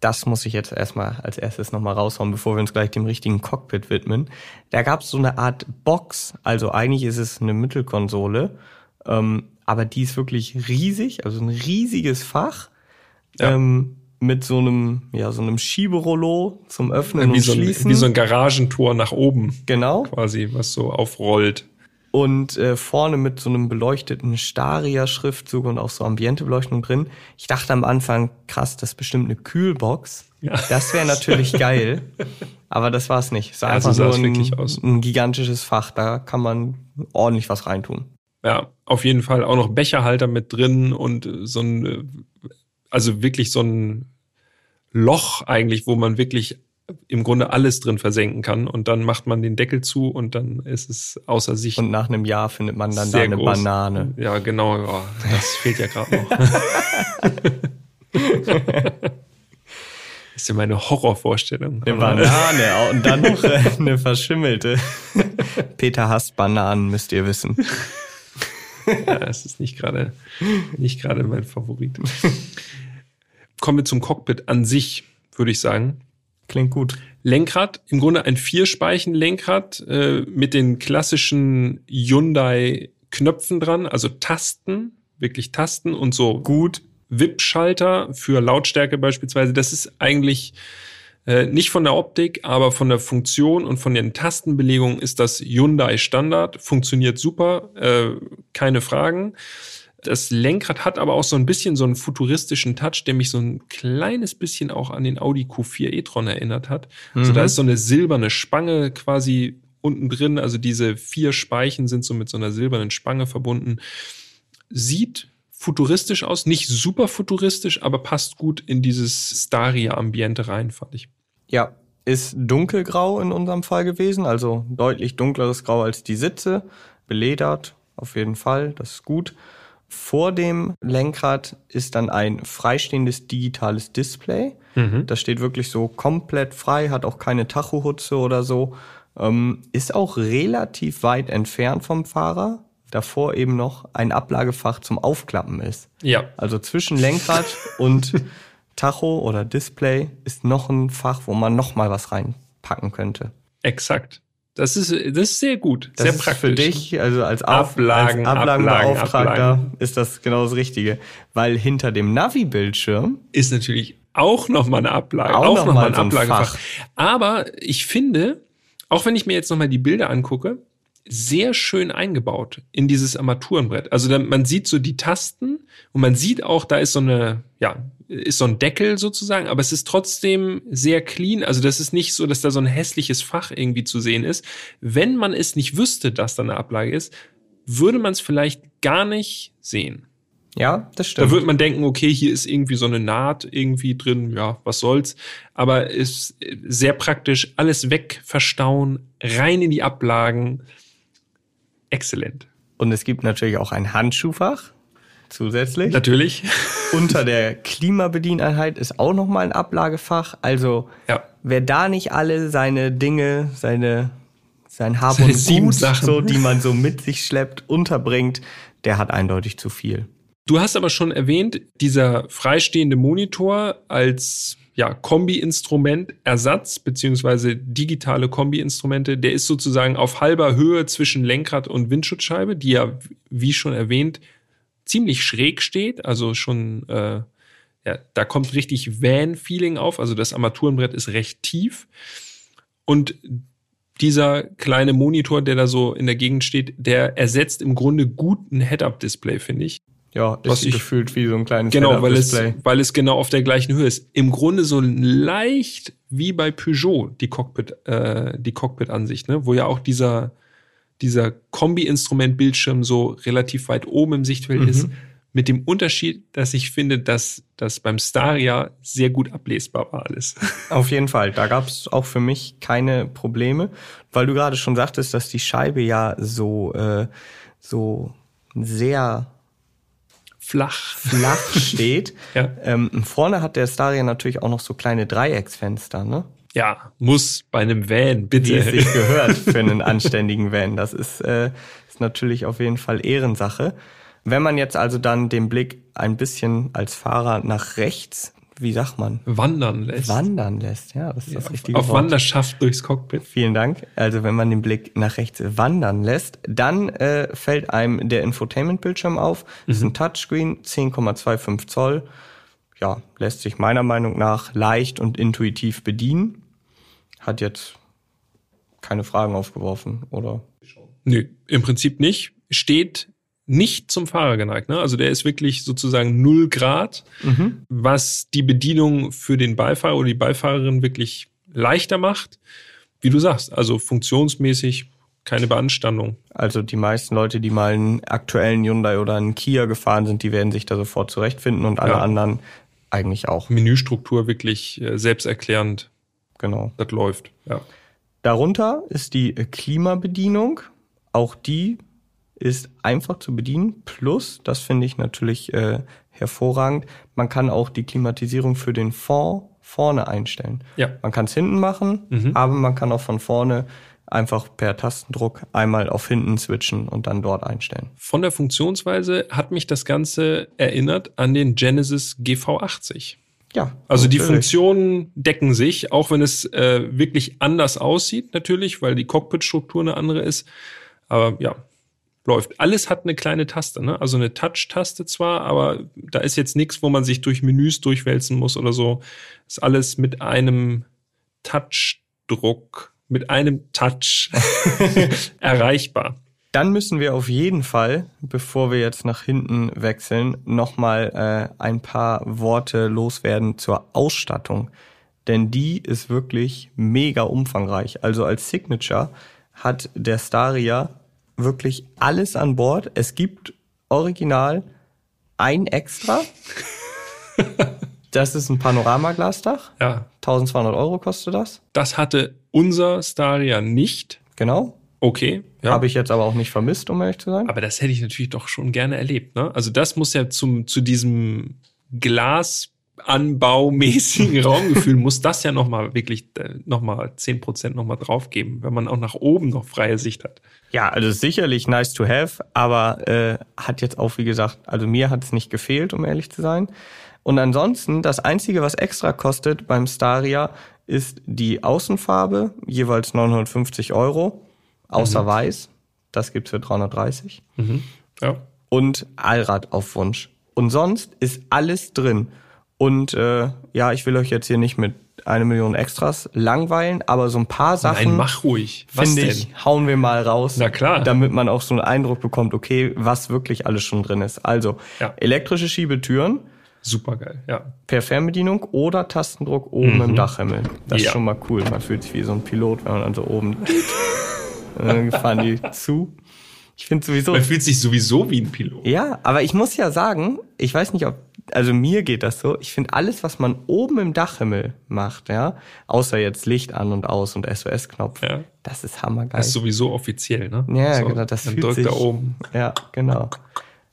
das muss ich jetzt erstmal als erstes nochmal raushauen, bevor wir uns gleich dem richtigen Cockpit widmen. Da gab es so eine Art Box, also eigentlich ist es eine Mittelkonsole, ähm, aber die ist wirklich riesig, also ein riesiges Fach. Ja. Ähm, mit so einem, ja, so einem Schieberollo zum Öffnen wie und so ein, Schließen. Wie so ein Garagentor nach oben. Genau. Quasi, was so aufrollt. Und äh, vorne mit so einem beleuchteten Staria-Schriftzug und auch so Ambientebeleuchtung drin. Ich dachte am Anfang, krass, das ist bestimmt eine Kühlbox. Ja. Das wäre natürlich geil. Aber das war es nicht. Es sah ja, einfach so nur ein, ein gigantisches Fach. Da kann man ordentlich was reintun. Ja, auf jeden Fall auch noch Becherhalter mit drin und so ein äh, also wirklich so ein Loch eigentlich, wo man wirklich im Grunde alles drin versenken kann und dann macht man den Deckel zu und dann ist es außer sich. Und nach einem Jahr findet man dann da eine groß. Banane. Ja, genau, ja, das fehlt ja gerade noch. das ist ja meine Horrorvorstellung. Eine Banane und dann noch äh, eine verschimmelte. Peter hasst Bananen, müsst ihr wissen. ja, es ist nicht gerade nicht gerade mein Favorit. Kommen wir zum Cockpit an sich, würde ich sagen. Klingt gut. Lenkrad, im Grunde ein Vierspeichen-Lenkrad äh, mit den klassischen Hyundai-Knöpfen dran, also Tasten, wirklich Tasten und so gut WIP-Schalter für Lautstärke beispielsweise. Das ist eigentlich äh, nicht von der Optik, aber von der Funktion und von den Tastenbelegungen ist das Hyundai Standard. Funktioniert super, äh, keine Fragen. Das Lenkrad hat aber auch so ein bisschen so einen futuristischen Touch, der mich so ein kleines bisschen auch an den Audi Q4 e-tron erinnert hat. Mhm. Also da mhm. ist so eine silberne Spange quasi unten drin. Also diese vier Speichen sind so mit so einer silbernen Spange verbunden. Sieht futuristisch aus, nicht super futuristisch, aber passt gut in dieses Staria-Ambiente rein, fand ich. Ja, ist dunkelgrau in unserem Fall gewesen, also deutlich dunkleres Grau als die Sitze, beledert auf jeden Fall, das ist gut. Vor dem Lenkrad ist dann ein freistehendes digitales Display. Mhm. Das steht wirklich so komplett frei, hat auch keine Tachohutze oder so. Ähm, ist auch relativ weit entfernt vom Fahrer, davor eben noch ein Ablagefach zum Aufklappen ist. Ja. Also zwischen Lenkrad und Tacho oder Display ist noch ein Fach, wo man noch mal was reinpacken könnte. Exakt. Das ist, das ist sehr gut, das sehr praktisch. Für dich, also als, Auf, Ablagen, als Ablagenbeauftragter, Ablagen. ist das genau das Richtige. Weil hinter dem Navi-Bildschirm ist natürlich auch noch mal eine Ablage, auch, auch noch, noch ein Ablagefach. Aber ich finde, auch wenn ich mir jetzt noch mal die Bilder angucke, sehr schön eingebaut in dieses Armaturenbrett. Also man sieht so die Tasten und man sieht auch, da ist so eine, ja, ist so ein Deckel sozusagen, aber es ist trotzdem sehr clean. Also das ist nicht so, dass da so ein hässliches Fach irgendwie zu sehen ist. Wenn man es nicht wüsste, dass da eine Ablage ist, würde man es vielleicht gar nicht sehen. Ja, das stimmt. Da würde man denken, okay, hier ist irgendwie so eine Naht irgendwie drin, ja, was soll's. Aber ist sehr praktisch, alles weg, verstauen, rein in die Ablagen. Exzellent. Und es gibt natürlich auch ein Handschuhfach zusätzlich. Natürlich. Unter der Klimabedieneinheit ist auch nochmal ein Ablagefach. Also ja. wer da nicht alle seine Dinge, seine sein Hab und Gut, so, die man so mit sich schleppt, unterbringt, der hat eindeutig zu viel. Du hast aber schon erwähnt, dieser freistehende Monitor als ja, Kombi-Instrument Ersatz beziehungsweise digitale Kombi-Instrumente, der ist sozusagen auf halber Höhe zwischen Lenkrad und Windschutzscheibe, die ja, wie schon erwähnt, ziemlich schräg steht, also schon, äh, ja, da kommt richtig Van-Feeling auf, also das Armaturenbrett ist recht tief und dieser kleine Monitor, der da so in der Gegend steht, der ersetzt im Grunde gut ein Head-Up-Display, finde ich. Ja, ist was ich, gefühlt wie so ein kleines Genau, weil es, weil es genau auf der gleichen Höhe ist. Im Grunde so leicht wie bei Peugeot die Cockpit, äh, die Cockpit-Ansicht, ne, wo ja auch dieser dieser Kombi-Instrument-Bildschirm so relativ weit oben im Sichtfeld Mhm. ist. Mit dem Unterschied, dass ich finde, dass das beim Staria sehr gut ablesbar war alles. Auf jeden Fall. Da gab es auch für mich keine Probleme, weil du gerade schon sagtest, dass die Scheibe ja so, äh, so sehr Flach. flach steht. Ja. ähm, vorne hat der Staria natürlich auch noch so kleine Dreiecksfenster, ne? Ja, muss bei einem Van, Wie es bitte. sich gehört für einen anständigen Van. Das ist, äh, ist natürlich auf jeden Fall Ehrensache. Wenn man jetzt also dann den Blick ein bisschen als Fahrer nach rechts, wie sagt man, Wandern lässt. wandern lässt, ja, das ist das auf, richtige auf Wort. Wanderschaft durchs Cockpit. Vielen Dank. Also wenn man den Blick nach rechts wandern lässt, dann äh, fällt einem der Infotainment-Bildschirm auf. Das ist ein Touchscreen, 10,25 Zoll. Ja, lässt sich meiner Meinung nach leicht und intuitiv bedienen. Hat jetzt keine Fragen aufgeworfen, oder? Nö, im Prinzip nicht. Steht nicht zum Fahrer geneigt. Ne? Also der ist wirklich sozusagen null Grad, was die Bedienung für den Beifahrer oder die Beifahrerin wirklich leichter macht. Wie du sagst, also funktionsmäßig keine Beanstandung. Also die meisten Leute, die mal einen aktuellen Hyundai oder einen Kia gefahren sind, die werden sich da sofort zurechtfinden und alle Ja. anderen eigentlich auch. Menüstruktur wirklich äh, selbsterklärend. Genau. Das läuft. Ja. Darunter ist die Klimabedienung. Auch die ist einfach zu bedienen. Plus, das finde ich natürlich äh, hervorragend, man kann auch die Klimatisierung für den Fond vorne einstellen. Ja. Man kann es hinten machen, Mhm. aber man kann auch von vorne einfach per Tastendruck einmal auf hinten switchen und dann dort einstellen. Von der Funktionsweise hat mich das Ganze erinnert an den Genesis GV80. Ja. Also die. Funktionen decken sich, auch wenn es äh, wirklich anders aussieht, natürlich, weil die Cockpit-Struktur eine andere ist. Aber ja, läuft. Alles hat eine kleine Taste, ne? Also eine Touch-Taste zwar, aber da ist jetzt nichts, wo man sich durch Menüs durchwälzen muss oder so. Ist alles mit einem Touchdruck, mit einem Touch erreichbar. Dann müssen wir auf jeden Fall, bevor wir jetzt nach hinten wechseln, nochmal äh, ein paar Worte loswerden zur Ausstattung. Denn die ist wirklich mega umfangreich. Also als Signature hat der Staria wirklich alles an Bord. Es gibt original ein Extra. Das ist ein Panoramaglasdach. Ja, 1200 Euro kostet das. das hatte unser Staria nicht. Genau. Okay, ja. Habe ich jetzt aber auch nicht vermisst, um ehrlich zu sein. Aber das hätte ich natürlich doch schon gerne erlebt. Ne? Also das muss ja zum zu diesem Glasanbaumäßigen Raumgefühl muss das ja noch mal wirklich äh, noch mal zehn Prozent noch mal draufgeben, wenn man auch nach oben noch freie Sicht hat. Ja, also sicherlich nice to have, aber äh, hat jetzt auch, wie gesagt, also mir hat es nicht gefehlt, um ehrlich zu sein. Und ansonsten, das Einzige, was extra kostet beim Staria, ist die Außenfarbe, jeweils 950 Euro, außer weiß. Das gibt's für 330. Ja. Und Allrad auf Wunsch. Und sonst ist alles drin. Und äh, ja, ich will euch jetzt hier nicht mit eine Million Extras langweilen, aber so ein paar Sachen Nein, mach ruhig. Finde ich, hauen wir mal raus. Na klar. Damit man auch so einen Eindruck bekommt, okay, was wirklich alles schon drin ist. Also, Ja. elektrische Schiebetüren Super geil. Ja. per Fernbedienung oder Tastendruck oben im Dachhimmel. Das Ja. ist schon mal cool. Man fühlt sich wie so ein Pilot, wenn man dann so oben und dann fahren die zu. Ich finde sowieso. Man fühlt sich sowieso wie ein Pilot. Ja, aber ich muss ja sagen, ich weiß nicht, ob, also mir geht das so, ich finde alles, was man oben im Dachhimmel macht, ja, außer jetzt Licht an und aus und SOS-Knopf, Ja. das ist hammergeil. Das ist sowieso offiziell, ne? Ja, So, genau, das fühlt drückt sich. da oben. Ja, genau.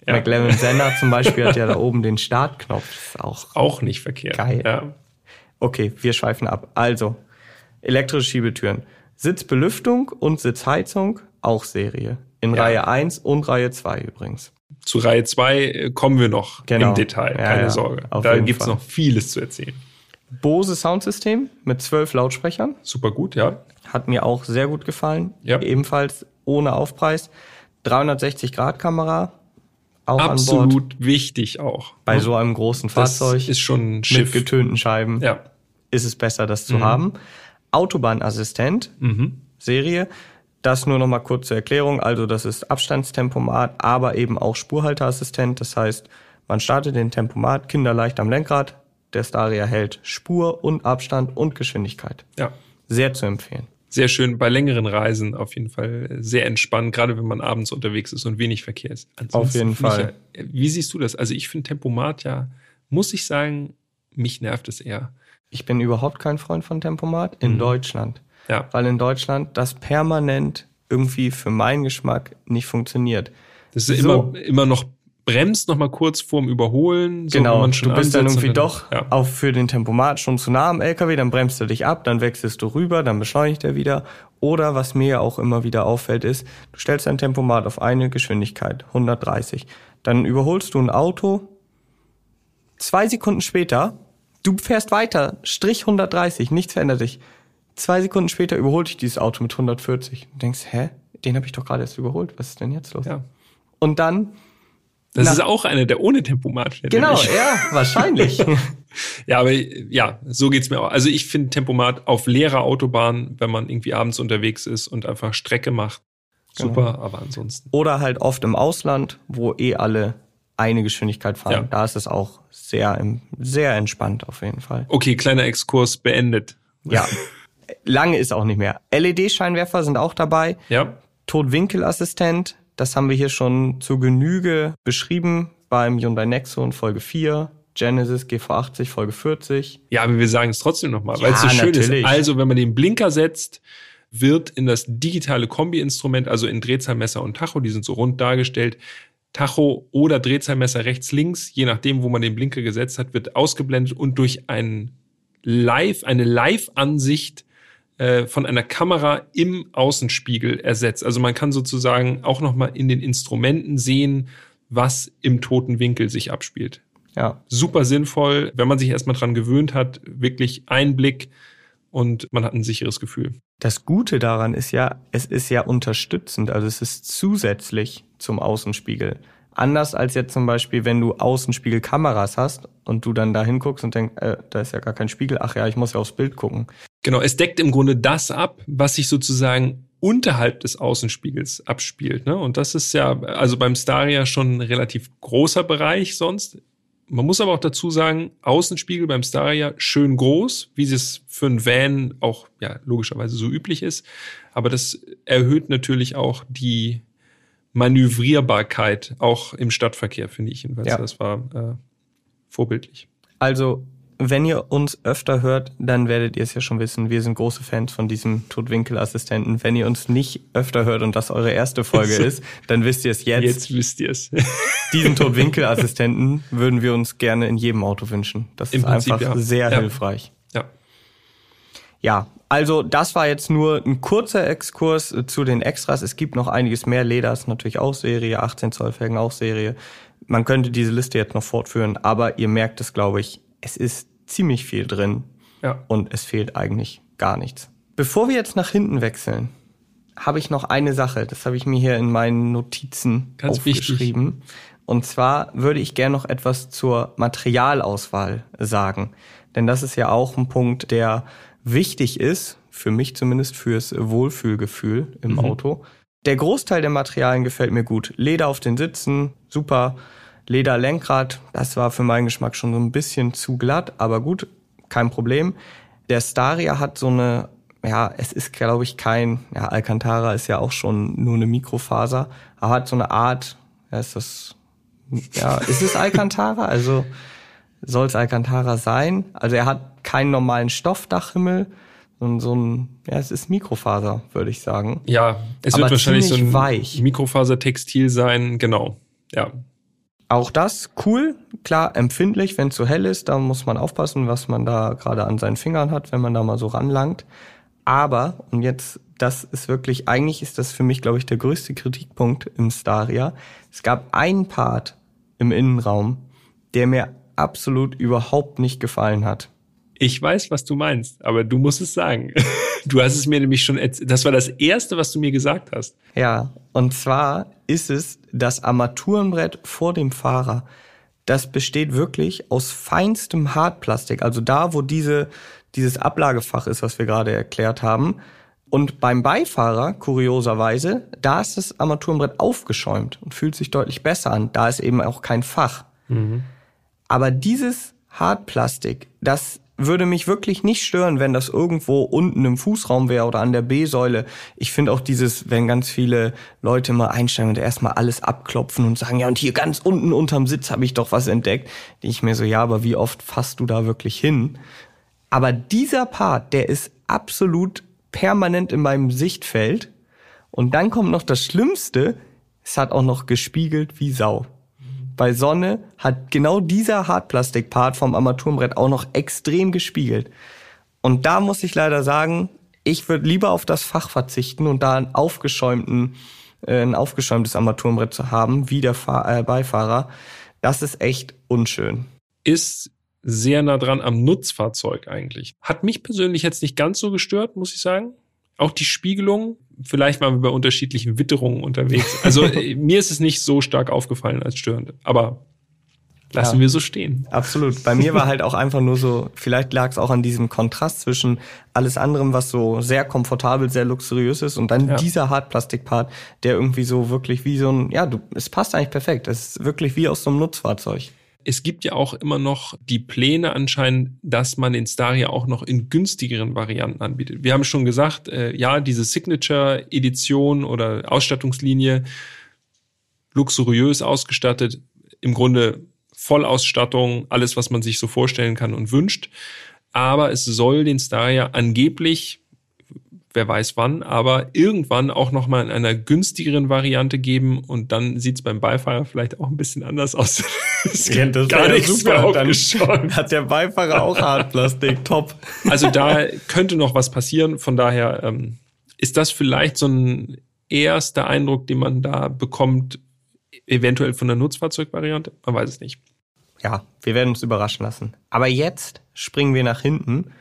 Ja. McLaren Senna zum Beispiel hat ja da oben den Startknopf. Das ist auch Auch nicht verkehrt. Geil. Ja. Okay, wir schweifen ab. Also, elektrische Schiebetüren. Sitzbelüftung und Sitzheizung, auch Serie. In Ja. Reihe 1 und Reihe 2 übrigens. Zu Reihe 2 kommen wir noch Genau. im Detail, Ja, keine ja, Sorge. auf Da gibt's Fall. noch vieles zu erzählen. Bose Soundsystem mit 12 Lautsprechern. Super gut, ja. Hat mir auch sehr gut gefallen. Ja. Ebenfalls ohne Aufpreis. 360 Grad Kamera. Auch an Bord. Absolut wichtig auch. Bei so einem großen das Fahrzeug ist schon ein mit Schiff. getönten Scheiben. Ja. ist es besser, das zu haben. Autobahnassistent, Serie. Das nur noch mal kurz zur Erklärung. Also das ist Abstandstempomat, aber eben auch Spurhalteassistent. Das heißt, man startet den Tempomat kinderleicht am Lenkrad. Der Staria hält Spur und Abstand und Geschwindigkeit. Ja. Sehr zu empfehlen. sehr schön bei längeren Reisen auf jeden Fall sehr entspannt, gerade wenn man abends unterwegs ist und wenig Verkehr ist. Ansonsten auf jeden Fall. Ja, wie siehst du das? Also ich finde Tempomat ja, muss ich sagen, mich nervt es eher. Ich bin überhaupt kein Freund von Tempomat in mhm. Deutschland. Ja. Weil in Deutschland das permanent irgendwie für meinen Geschmack nicht funktioniert. Das ist so. immer, immer noch bremst noch mal kurz vorm Überholen. So, genau, du bist dann irgendwie dann, doch ja. auch für den Tempomat schon zu nah am LKW, dann bremst du dich ab, dann wechselst du rüber, dann beschleunigt er wieder. Oder was mir ja auch immer wieder auffällt ist, du stellst dein Tempomat auf eine Geschwindigkeit, 130. Dann überholst du ein Auto, zwei Sekunden später, du fährst weiter, Strich 130, nichts verändert sich. Zwei Sekunden später überholt dich dieses Auto mit 140. Du denkst, hä? Den habe ich doch gerade erst überholt. Was ist denn jetzt los? Ja. Und dann das Na, ist auch einer, der ohne Tempomat fährt. Genau, ja, wahrscheinlich. ja, aber ja, so geht's mir auch. Also ich finde Tempomat auf leerer Autobahn, wenn man irgendwie abends unterwegs ist und einfach Strecke macht, genau. super, genau. aber ansonsten. Oder halt oft im Ausland, wo eh alle eine Geschwindigkeit fahren. Ja. Da ist es auch sehr, sehr entspannt auf jeden Fall. Okay, kleiner Exkurs beendet. Ja. Lange ist auch nicht mehr. LED-Scheinwerfer sind auch dabei. Ja. Totwinkelassistent, das haben wir hier schon zu Genüge beschrieben beim Hyundai Nexon Folge 4, Genesis GV80 Folge 40. Ja, aber wir sagen es trotzdem nochmal, weil ja, es so schön natürlich. ist. Also, wenn man den Blinker setzt, wird in das digitale Kombi-Instrument, also in Drehzahlmesser und Tacho, die sind so rund dargestellt, Tacho oder Drehzahlmesser rechts, links, je nachdem, wo man den Blinker gesetzt hat, wird ausgeblendet und durch ein Live, eine Live-Ansicht äh, von einer Kamera im Außenspiegel ersetzt. Also man kann sozusagen auch nochmal in den Instrumenten sehen, was im toten Winkel sich abspielt. Ja. Super sinnvoll, wenn man sich erstmal dran gewöhnt hat, wirklich Einblick und man hat ein sicheres Gefühl. Das Gute daran ist ja, es ist ja unterstützend, also es ist zusätzlich zum Außenspiegel. Anders als jetzt zum Beispiel, wenn du Außenspiegelkameras hast und du dann da hinguckst und denkst, äh, da ist ja gar kein Spiegel, ach ja, ich muss ja aufs Bild gucken. Genau, es deckt im Grunde das ab, was sich sozusagen unterhalb des Außenspiegels abspielt. Ne? Und das ist ja, also beim Staria schon ein relativ großer Bereich sonst. Man muss aber auch dazu sagen, Außenspiegel beim Staria schön groß, wie es für ein Van auch ja logischerweise so üblich ist. Aber das erhöht natürlich auch die Manövrierbarkeit, auch im Stadtverkehr, finde ich jedenfalls. Ja. Das war äh, vorbildlich. Also, wenn ihr uns öfter hört, dann werdet ihr es ja schon wissen. Wir sind große Fans von diesem Totwinkel-Assistenten. Wenn ihr uns nicht öfter hört und das eure erste Folge ist, dann wisst ihr es jetzt. Jetzt wisst ihr es. diesen Totwinkel-Assistenten würden wir uns gerne in jedem Auto wünschen. Das Im ist Prinzip, einfach ja. sehr ja. hilfreich. Ja. Ja, also das war jetzt nur ein kurzer Exkurs zu den Extras. Es gibt noch einiges mehr. Leder ist natürlich auch Serie, 18 Zoll Felgen auch Serie. Man könnte diese Liste jetzt noch fortführen, aber ihr merkt es, glaube ich, es ist ziemlich viel drin ja. und es fehlt eigentlich gar nichts. Bevor wir jetzt nach hinten wechseln, habe ich noch eine Sache. Das habe ich mir hier in meinen Notizen Ganz aufgeschrieben. Wichtig. Und zwar würde ich gerne noch etwas zur Materialauswahl sagen. Denn das ist ja auch ein Punkt, der wichtig ist, für mich zumindest fürs Wohlfühlgefühl im mhm. Auto. Der Großteil der Materialien gefällt mir gut. Leder auf den Sitzen, super. Lederlenkrad, das war für meinen Geschmack schon so ein bisschen zu glatt, aber gut, kein Problem. Der Staria hat so eine, ja, es ist glaube ich kein, ja, Alcantara ist ja auch schon nur eine Mikrofaser, aber hat so eine Art, ja, ist das, ja, ist es Alcantara? Also soll es Alcantara sein? Also er hat keinen normalen Stoffdachhimmel, sondern so ein, ja, es ist Mikrofaser, würde ich sagen. Ja, es Aber wird wahrscheinlich so ein weich. Mikrofasertextil sein, genau. Ja. Auch das cool, klar, empfindlich, wenn es zu hell ist, da muss man aufpassen, was man da gerade an seinen Fingern hat, wenn man da mal so ranlangt. Aber, und jetzt, das ist wirklich, eigentlich ist das für mich, glaube ich, der größte Kritikpunkt im Staria. Es gab einen Part im Innenraum, der mir absolut überhaupt nicht gefallen hat. Ich weiß, was du meinst, aber du musst es sagen. Du hast es mir nämlich schon, das war das erste, was du mir gesagt hast. Ja, und zwar ist es das Armaturenbrett vor dem Fahrer. Das besteht wirklich aus feinstem Hartplastik, also da, wo diese, dieses Ablagefach ist, was wir gerade erklärt haben. Und beim Beifahrer, kurioserweise, da ist das Armaturenbrett aufgeschäumt und fühlt sich deutlich besser an. Da ist eben auch kein Fach. Mhm. Aber dieses Hartplastik, das würde mich wirklich nicht stören, wenn das irgendwo unten im Fußraum wäre oder an der B-Säule. Ich finde auch dieses, wenn ganz viele Leute mal einsteigen und erstmal alles abklopfen und sagen, ja, und hier ganz unten unterm Sitz habe ich doch was entdeckt. Ich mir so, ja, aber wie oft fasst du da wirklich hin? Aber dieser Part, der ist absolut permanent in meinem Sichtfeld. Und dann kommt noch das Schlimmste, es hat auch noch gespiegelt wie Sau. Bei Sonne hat genau dieser Hartplastik-Part vom Armaturenbrett auch noch extrem gespiegelt. Und da muss ich leider sagen, ich würde lieber auf das Fach verzichten und da einen aufgeschäumten, äh, ein aufgeschäumtes Armaturenbrett zu haben, wie der Fahr äh, Beifahrer. Das ist echt unschön. Ist sehr nah dran am Nutzfahrzeug eigentlich. Hat mich persönlich jetzt nicht ganz so gestört, muss ich sagen. Auch die Spiegelung, vielleicht waren wir bei unterschiedlichen Witterungen unterwegs. Also äh, mir ist es nicht so stark aufgefallen als störend, aber lassen ja, wir so stehen. Absolut. Bei mir war halt auch einfach nur so, vielleicht lag es auch an diesem Kontrast zwischen alles anderem, was so sehr komfortabel, sehr luxuriös ist und dann ja. dieser Hartplastikpart, der irgendwie so wirklich wie so ein, ja, du, es passt eigentlich perfekt. Es ist wirklich wie aus so einem Nutzfahrzeug es gibt ja auch immer noch die Pläne anscheinend, dass man den Staria auch noch in günstigeren Varianten anbietet. Wir haben schon gesagt, äh, ja, diese Signature-Edition oder Ausstattungslinie, luxuriös ausgestattet, im Grunde Vollausstattung, alles, was man sich so vorstellen kann und wünscht. Aber es soll den Staria angeblich wer weiß wann, aber irgendwann auch nochmal in einer günstigeren Variante geben und dann sieht's beim Beifahrer vielleicht auch ein bisschen anders aus. das ja, das gar nicht super. Dann hat der Beifahrer auch Hartplastik, top. Also da könnte noch was passieren, von daher ähm, ist das vielleicht so ein erster Eindruck, den man da bekommt, eventuell von der Nutzfahrzeugvariante, man weiß es nicht. Ja, wir werden uns überraschen lassen. Aber jetzt springen wir nach hinten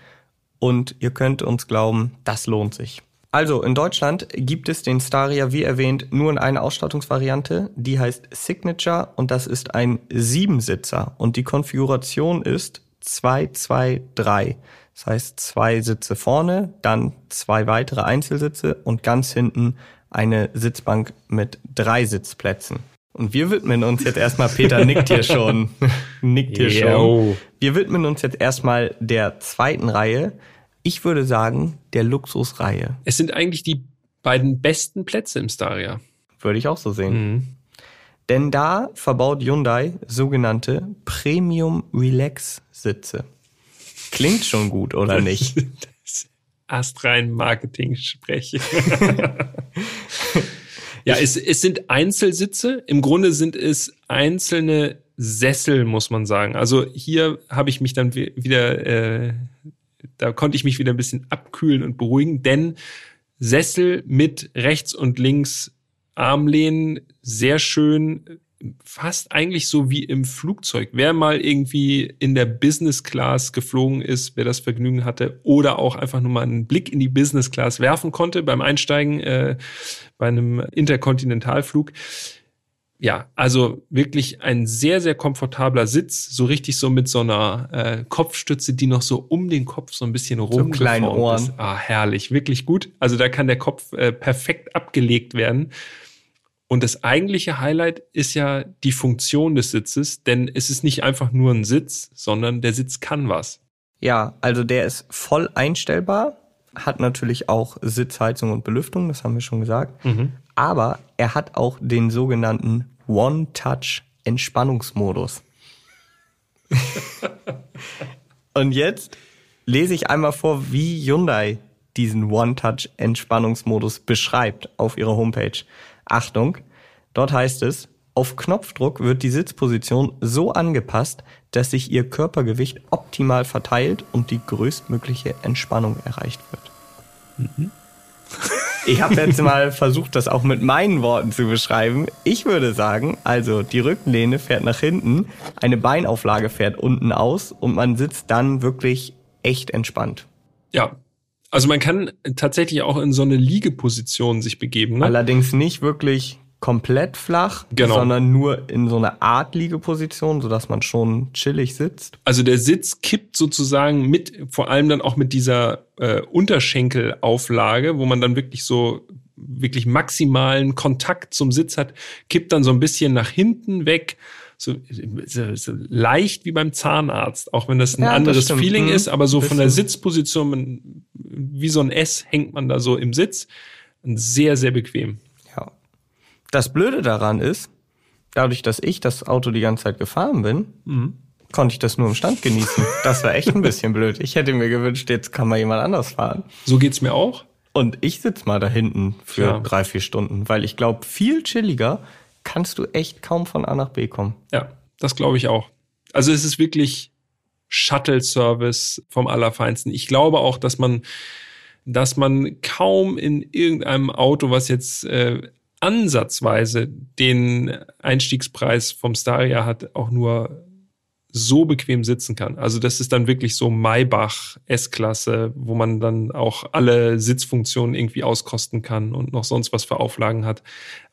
und ihr könnt uns glauben, das lohnt sich. Also in Deutschland gibt es den Staria, wie erwähnt, nur in einer Ausstattungsvariante, die heißt Signature und das ist ein Siebensitzer und die Konfiguration ist 223. Das heißt zwei Sitze vorne, dann zwei weitere Einzelsitze und ganz hinten eine Sitzbank mit drei Sitzplätzen. Und wir widmen uns jetzt erstmal, Peter nickt hier schon, nickt hier schon. Wir widmen uns jetzt erstmal der zweiten Reihe. Ich würde sagen, der Luxusreihe. Es sind eigentlich die beiden besten Plätze im Staria. Würde ich auch so sehen. Mhm. Denn da verbaut Hyundai sogenannte Premium Relax Sitze. Klingt schon gut, oder nicht? Astrein Marketing spreche. Ja, es, es sind Einzelsitze. Im Grunde sind es einzelne Sessel, muss man sagen. Also hier habe ich mich dann wieder, äh, da konnte ich mich wieder ein bisschen abkühlen und beruhigen, denn Sessel mit rechts und links Armlehnen, sehr schön, fast eigentlich so wie im Flugzeug. Wer mal irgendwie in der Business Class geflogen ist, wer das Vergnügen hatte, oder auch einfach nur mal einen Blick in die Business Class werfen konnte beim Einsteigen äh, bei einem Interkontinentalflug. Ja, also wirklich ein sehr, sehr komfortabler Sitz, so richtig so mit so einer äh, Kopfstütze, die noch so um den Kopf so ein bisschen rum so kleine Ohren. Ist. Ah, herrlich, wirklich gut. Also da kann der Kopf äh, perfekt abgelegt werden. Und das eigentliche Highlight ist ja die Funktion des Sitzes, denn es ist nicht einfach nur ein Sitz, sondern der Sitz kann was. Ja, also der ist voll einstellbar, hat natürlich auch Sitzheizung und Belüftung, das haben wir schon gesagt. Mhm. Aber er hat auch den sogenannten One-Touch-Entspannungsmodus. und jetzt lese ich einmal vor, wie Hyundai diesen One-Touch-Entspannungsmodus beschreibt auf ihrer Homepage. Achtung, dort heißt es, auf Knopfdruck wird die Sitzposition so angepasst, dass sich ihr Körpergewicht optimal verteilt und die größtmögliche Entspannung erreicht wird. Mhm. Ich habe jetzt mal versucht, das auch mit meinen Worten zu beschreiben. Ich würde sagen, also die Rückenlehne fährt nach hinten, eine Beinauflage fährt unten aus und man sitzt dann wirklich echt entspannt. Ja, also man kann tatsächlich auch in so eine Liegeposition sich begeben. Ne? Allerdings nicht wirklich komplett flach, genau. sondern nur in so eine Art Liegeposition, sodass man schon chillig sitzt. Also der Sitz kippt sozusagen mit, vor allem dann auch mit dieser äh, Unterschenkelauflage, wo man dann wirklich so wirklich maximalen Kontakt zum Sitz hat, kippt dann so ein bisschen nach hinten weg, so, so, so leicht wie beim Zahnarzt, auch wenn das ein Ja, das anderes stimmt. Feeling Mhm. ist, aber so von der. Sitzposition, wie so ein S hängt man da so im Sitz. Sehr, sehr bequem. Das Blöde daran ist, dadurch, dass ich das Auto die ganze Zeit gefahren bin, Mhm. konnte ich das nur im Stand genießen. Das war echt ein bisschen blöd. Ich hätte mir gewünscht, jetzt kann mal jemand anders fahren. So geht's mir auch. Und ich sitz mal da hinten für Ja. drei, vier Stunden, weil ich glaube, viel chilliger kannst du echt kaum von A nach B kommen. Ja, das glaube ich auch. Also es ist wirklich Shuttle-Service vom Allerfeinsten. Ich glaube auch, dass man, dass man kaum in irgendeinem Auto, was jetzt äh, ansatzweise den Einstiegspreis vom Staria hat, auch nur so bequem sitzen kann. Also das ist dann wirklich so Maybach S-Klasse, wo man dann auch alle Sitzfunktionen irgendwie auskosten kann und noch sonst was für Auflagen hat.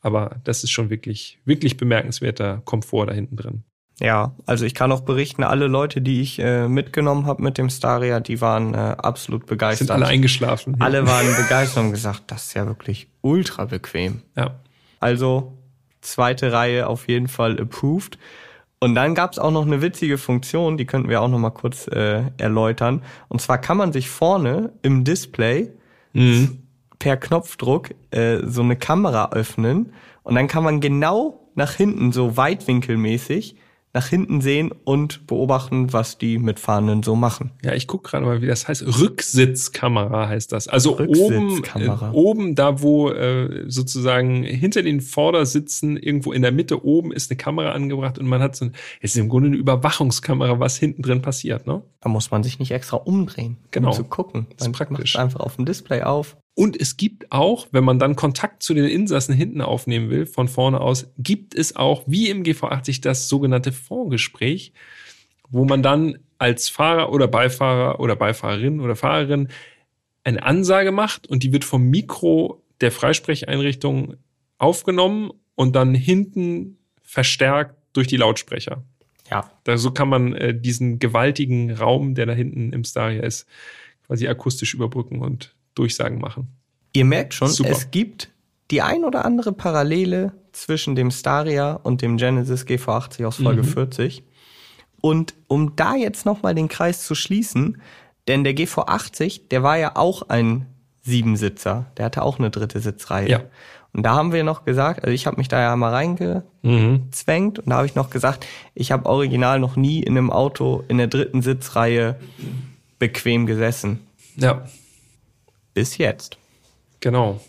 Aber das ist schon wirklich, wirklich bemerkenswerter Komfort da hinten drin. Ja, also ich kann auch berichten, alle Leute, die ich äh, mitgenommen habe mit dem Staria, die waren äh, absolut begeistert. Sind alle eingeschlafen. Alle waren begeistert und gesagt, das ist ja wirklich ultra bequem. Ja. Also zweite Reihe auf jeden Fall approved. Und dann gab's auch noch eine witzige Funktion, die könnten wir auch noch mal kurz äh, erläutern. Und zwar kann man sich vorne im Display Mhm. per Knopfdruck äh, so eine Kamera öffnen und dann kann man genau nach hinten, so weitwinkelmäßig, nach hinten sehen und beobachten, was die Mitfahrenden so machen. Ja, ich gucke gerade mal, wie das heißt. Rücksitzkamera heißt das. Also oben, äh, oben da, wo äh, sozusagen hinter den Vordersitzen irgendwo in der Mitte oben ist eine Kamera angebracht und man hat so ein, es ist im Grunde eine Überwachungskamera, was hinten drin passiert, ne? Da muss man sich nicht extra umdrehen, Genau. um zu gucken. Das ist Man praktisch. einfach auf dem Display auf. Und es gibt auch, wenn man dann Kontakt zu den Insassen hinten aufnehmen will, von vorne aus, gibt es auch, wie im GV80, das sogenannte Vorgespräch, wo man dann als Fahrer oder Beifahrer oder Beifahrerin oder Fahrerin eine Ansage macht und die wird vom Mikro der Freisprecheinrichtung aufgenommen und dann hinten verstärkt durch die Lautsprecher. Ja, Da, so kann man äh, diesen gewaltigen Raum, der da hinten im Staria ist, quasi akustisch überbrücken und Durchsagen machen. Ihr merkt schon, Super. es gibt die ein oder andere Parallele zwischen dem Staria und dem Genesis GV80 aus Folge Mhm. 40. Und um da jetzt nochmal den Kreis zu schließen, denn der GV80, der war ja auch ein Siebensitzer, der hatte auch eine dritte Sitzreihe. Ja. Und da haben wir noch gesagt, also ich habe mich da ja mal reingezwängt und da habe ich noch gesagt, ich habe original noch nie in einem Auto in der dritten Sitzreihe bequem gesessen. Ja, Bis jetzt. genau.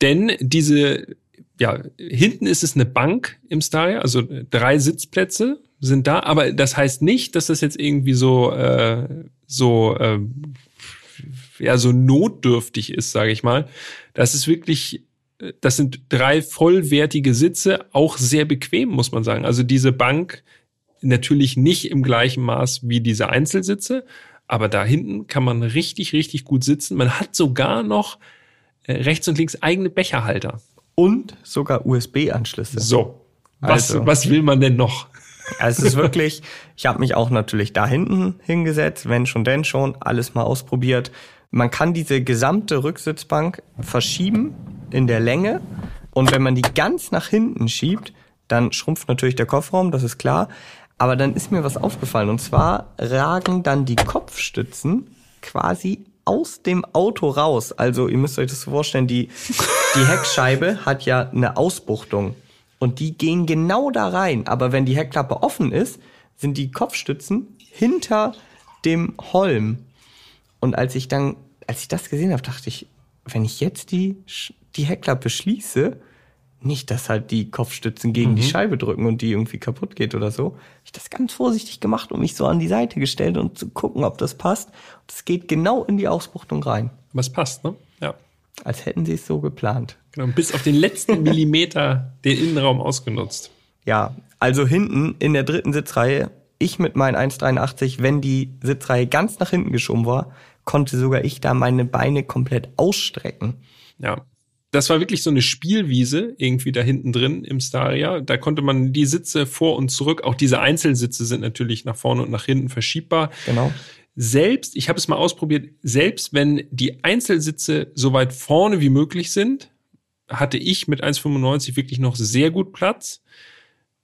Denn diese, ja, hinten ist es eine Bank im Staria, also drei Sitzplätze sind da, aber das heißt nicht, dass das jetzt irgendwie so, äh, so, äh, ja, so notdürftig ist, sage ich mal. Das ist wirklich, das sind drei vollwertige Sitze, auch sehr bequem, muss man sagen. Also diese Bank natürlich nicht im gleichen Maß wie diese Einzelsitze, aber da hinten kann man richtig, richtig gut sitzen. Man hat sogar noch äh, rechts und links eigene Becherhalter. Und sogar USB-Anschlüsse. So. Was, Also. was will man denn noch? Also es ist wirklich, ich habe mich auch natürlich da hinten hingesetzt, wenn schon denn schon, alles mal ausprobiert. Man kann diese gesamte Rücksitzbank verschieben in der Länge und wenn man die ganz nach hinten schiebt, dann schrumpft natürlich der Kofferraum, das ist klar. Aber dann ist mir was aufgefallen und zwar ragen dann die Kopfstützen quasi aus dem Auto raus. Also ihr müsst euch das so vorstellen, die, die Heckscheibe hat ja eine Ausbuchtung und die gehen genau da rein. Aber wenn die Heckklappe offen ist, sind die Kopfstützen hinter dem Holm. Und als ich dann, als ich das gesehen habe, dachte ich, wenn ich jetzt die, die Heckklappe schließe, nicht, dass halt die Kopfstützen gegen die Scheibe drücken und die irgendwie kaputt geht oder so. Hab Ich das ganz vorsichtig gemacht und mich so an die Seite gestellt und zu gucken, ob das passt. Es geht genau in die Ausbuchtung rein. Was passt, ne? Ja. Als hätten sie es so geplant. Genau. Bis auf den letzten Millimeter den Innenraum ausgenutzt. Ja, also hinten in der dritten Sitzreihe, ich mit meinen 1,83, wenn die Sitzreihe ganz nach hinten geschoben war, konnte sogar ich da meine Beine komplett ausstrecken. Ja. Das war wirklich so eine Spielwiese irgendwie da hinten drin im Staria. Da konnte man die Sitze vor und zurück, auch diese Einzelsitze sind natürlich nach vorne und nach hinten verschiebbar. Genau. Selbst, ich habe es mal ausprobiert, selbst wenn die Einzelsitze so weit vorne wie möglich sind, hatte ich mit 1,95 wirklich noch sehr gut Platz.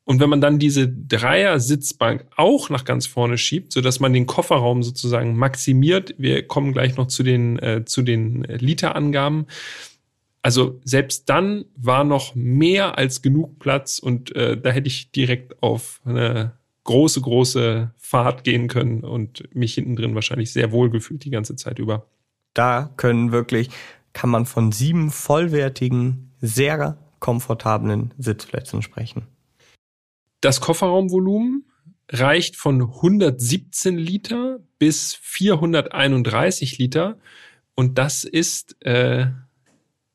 Und wenn man dann diese Dreier-Sitzbank auch nach ganz vorne schiebt, so dass man den Kofferraum sozusagen maximiert, wir kommen gleich noch zu den, äh, zu den Literangaben. Also selbst dann war noch mehr als genug Platz und äh, da hätte ich direkt auf eine große, große Fahrt gehen können und mich hinten drin wahrscheinlich sehr wohl gefühlt die ganze Zeit über. Da können wirklich, kann man von sieben vollwertigen, sehr komfortablen Sitzplätzen sprechen. Das Kofferraumvolumen reicht von 117 Liter bis 431 Liter. Und das ist äh,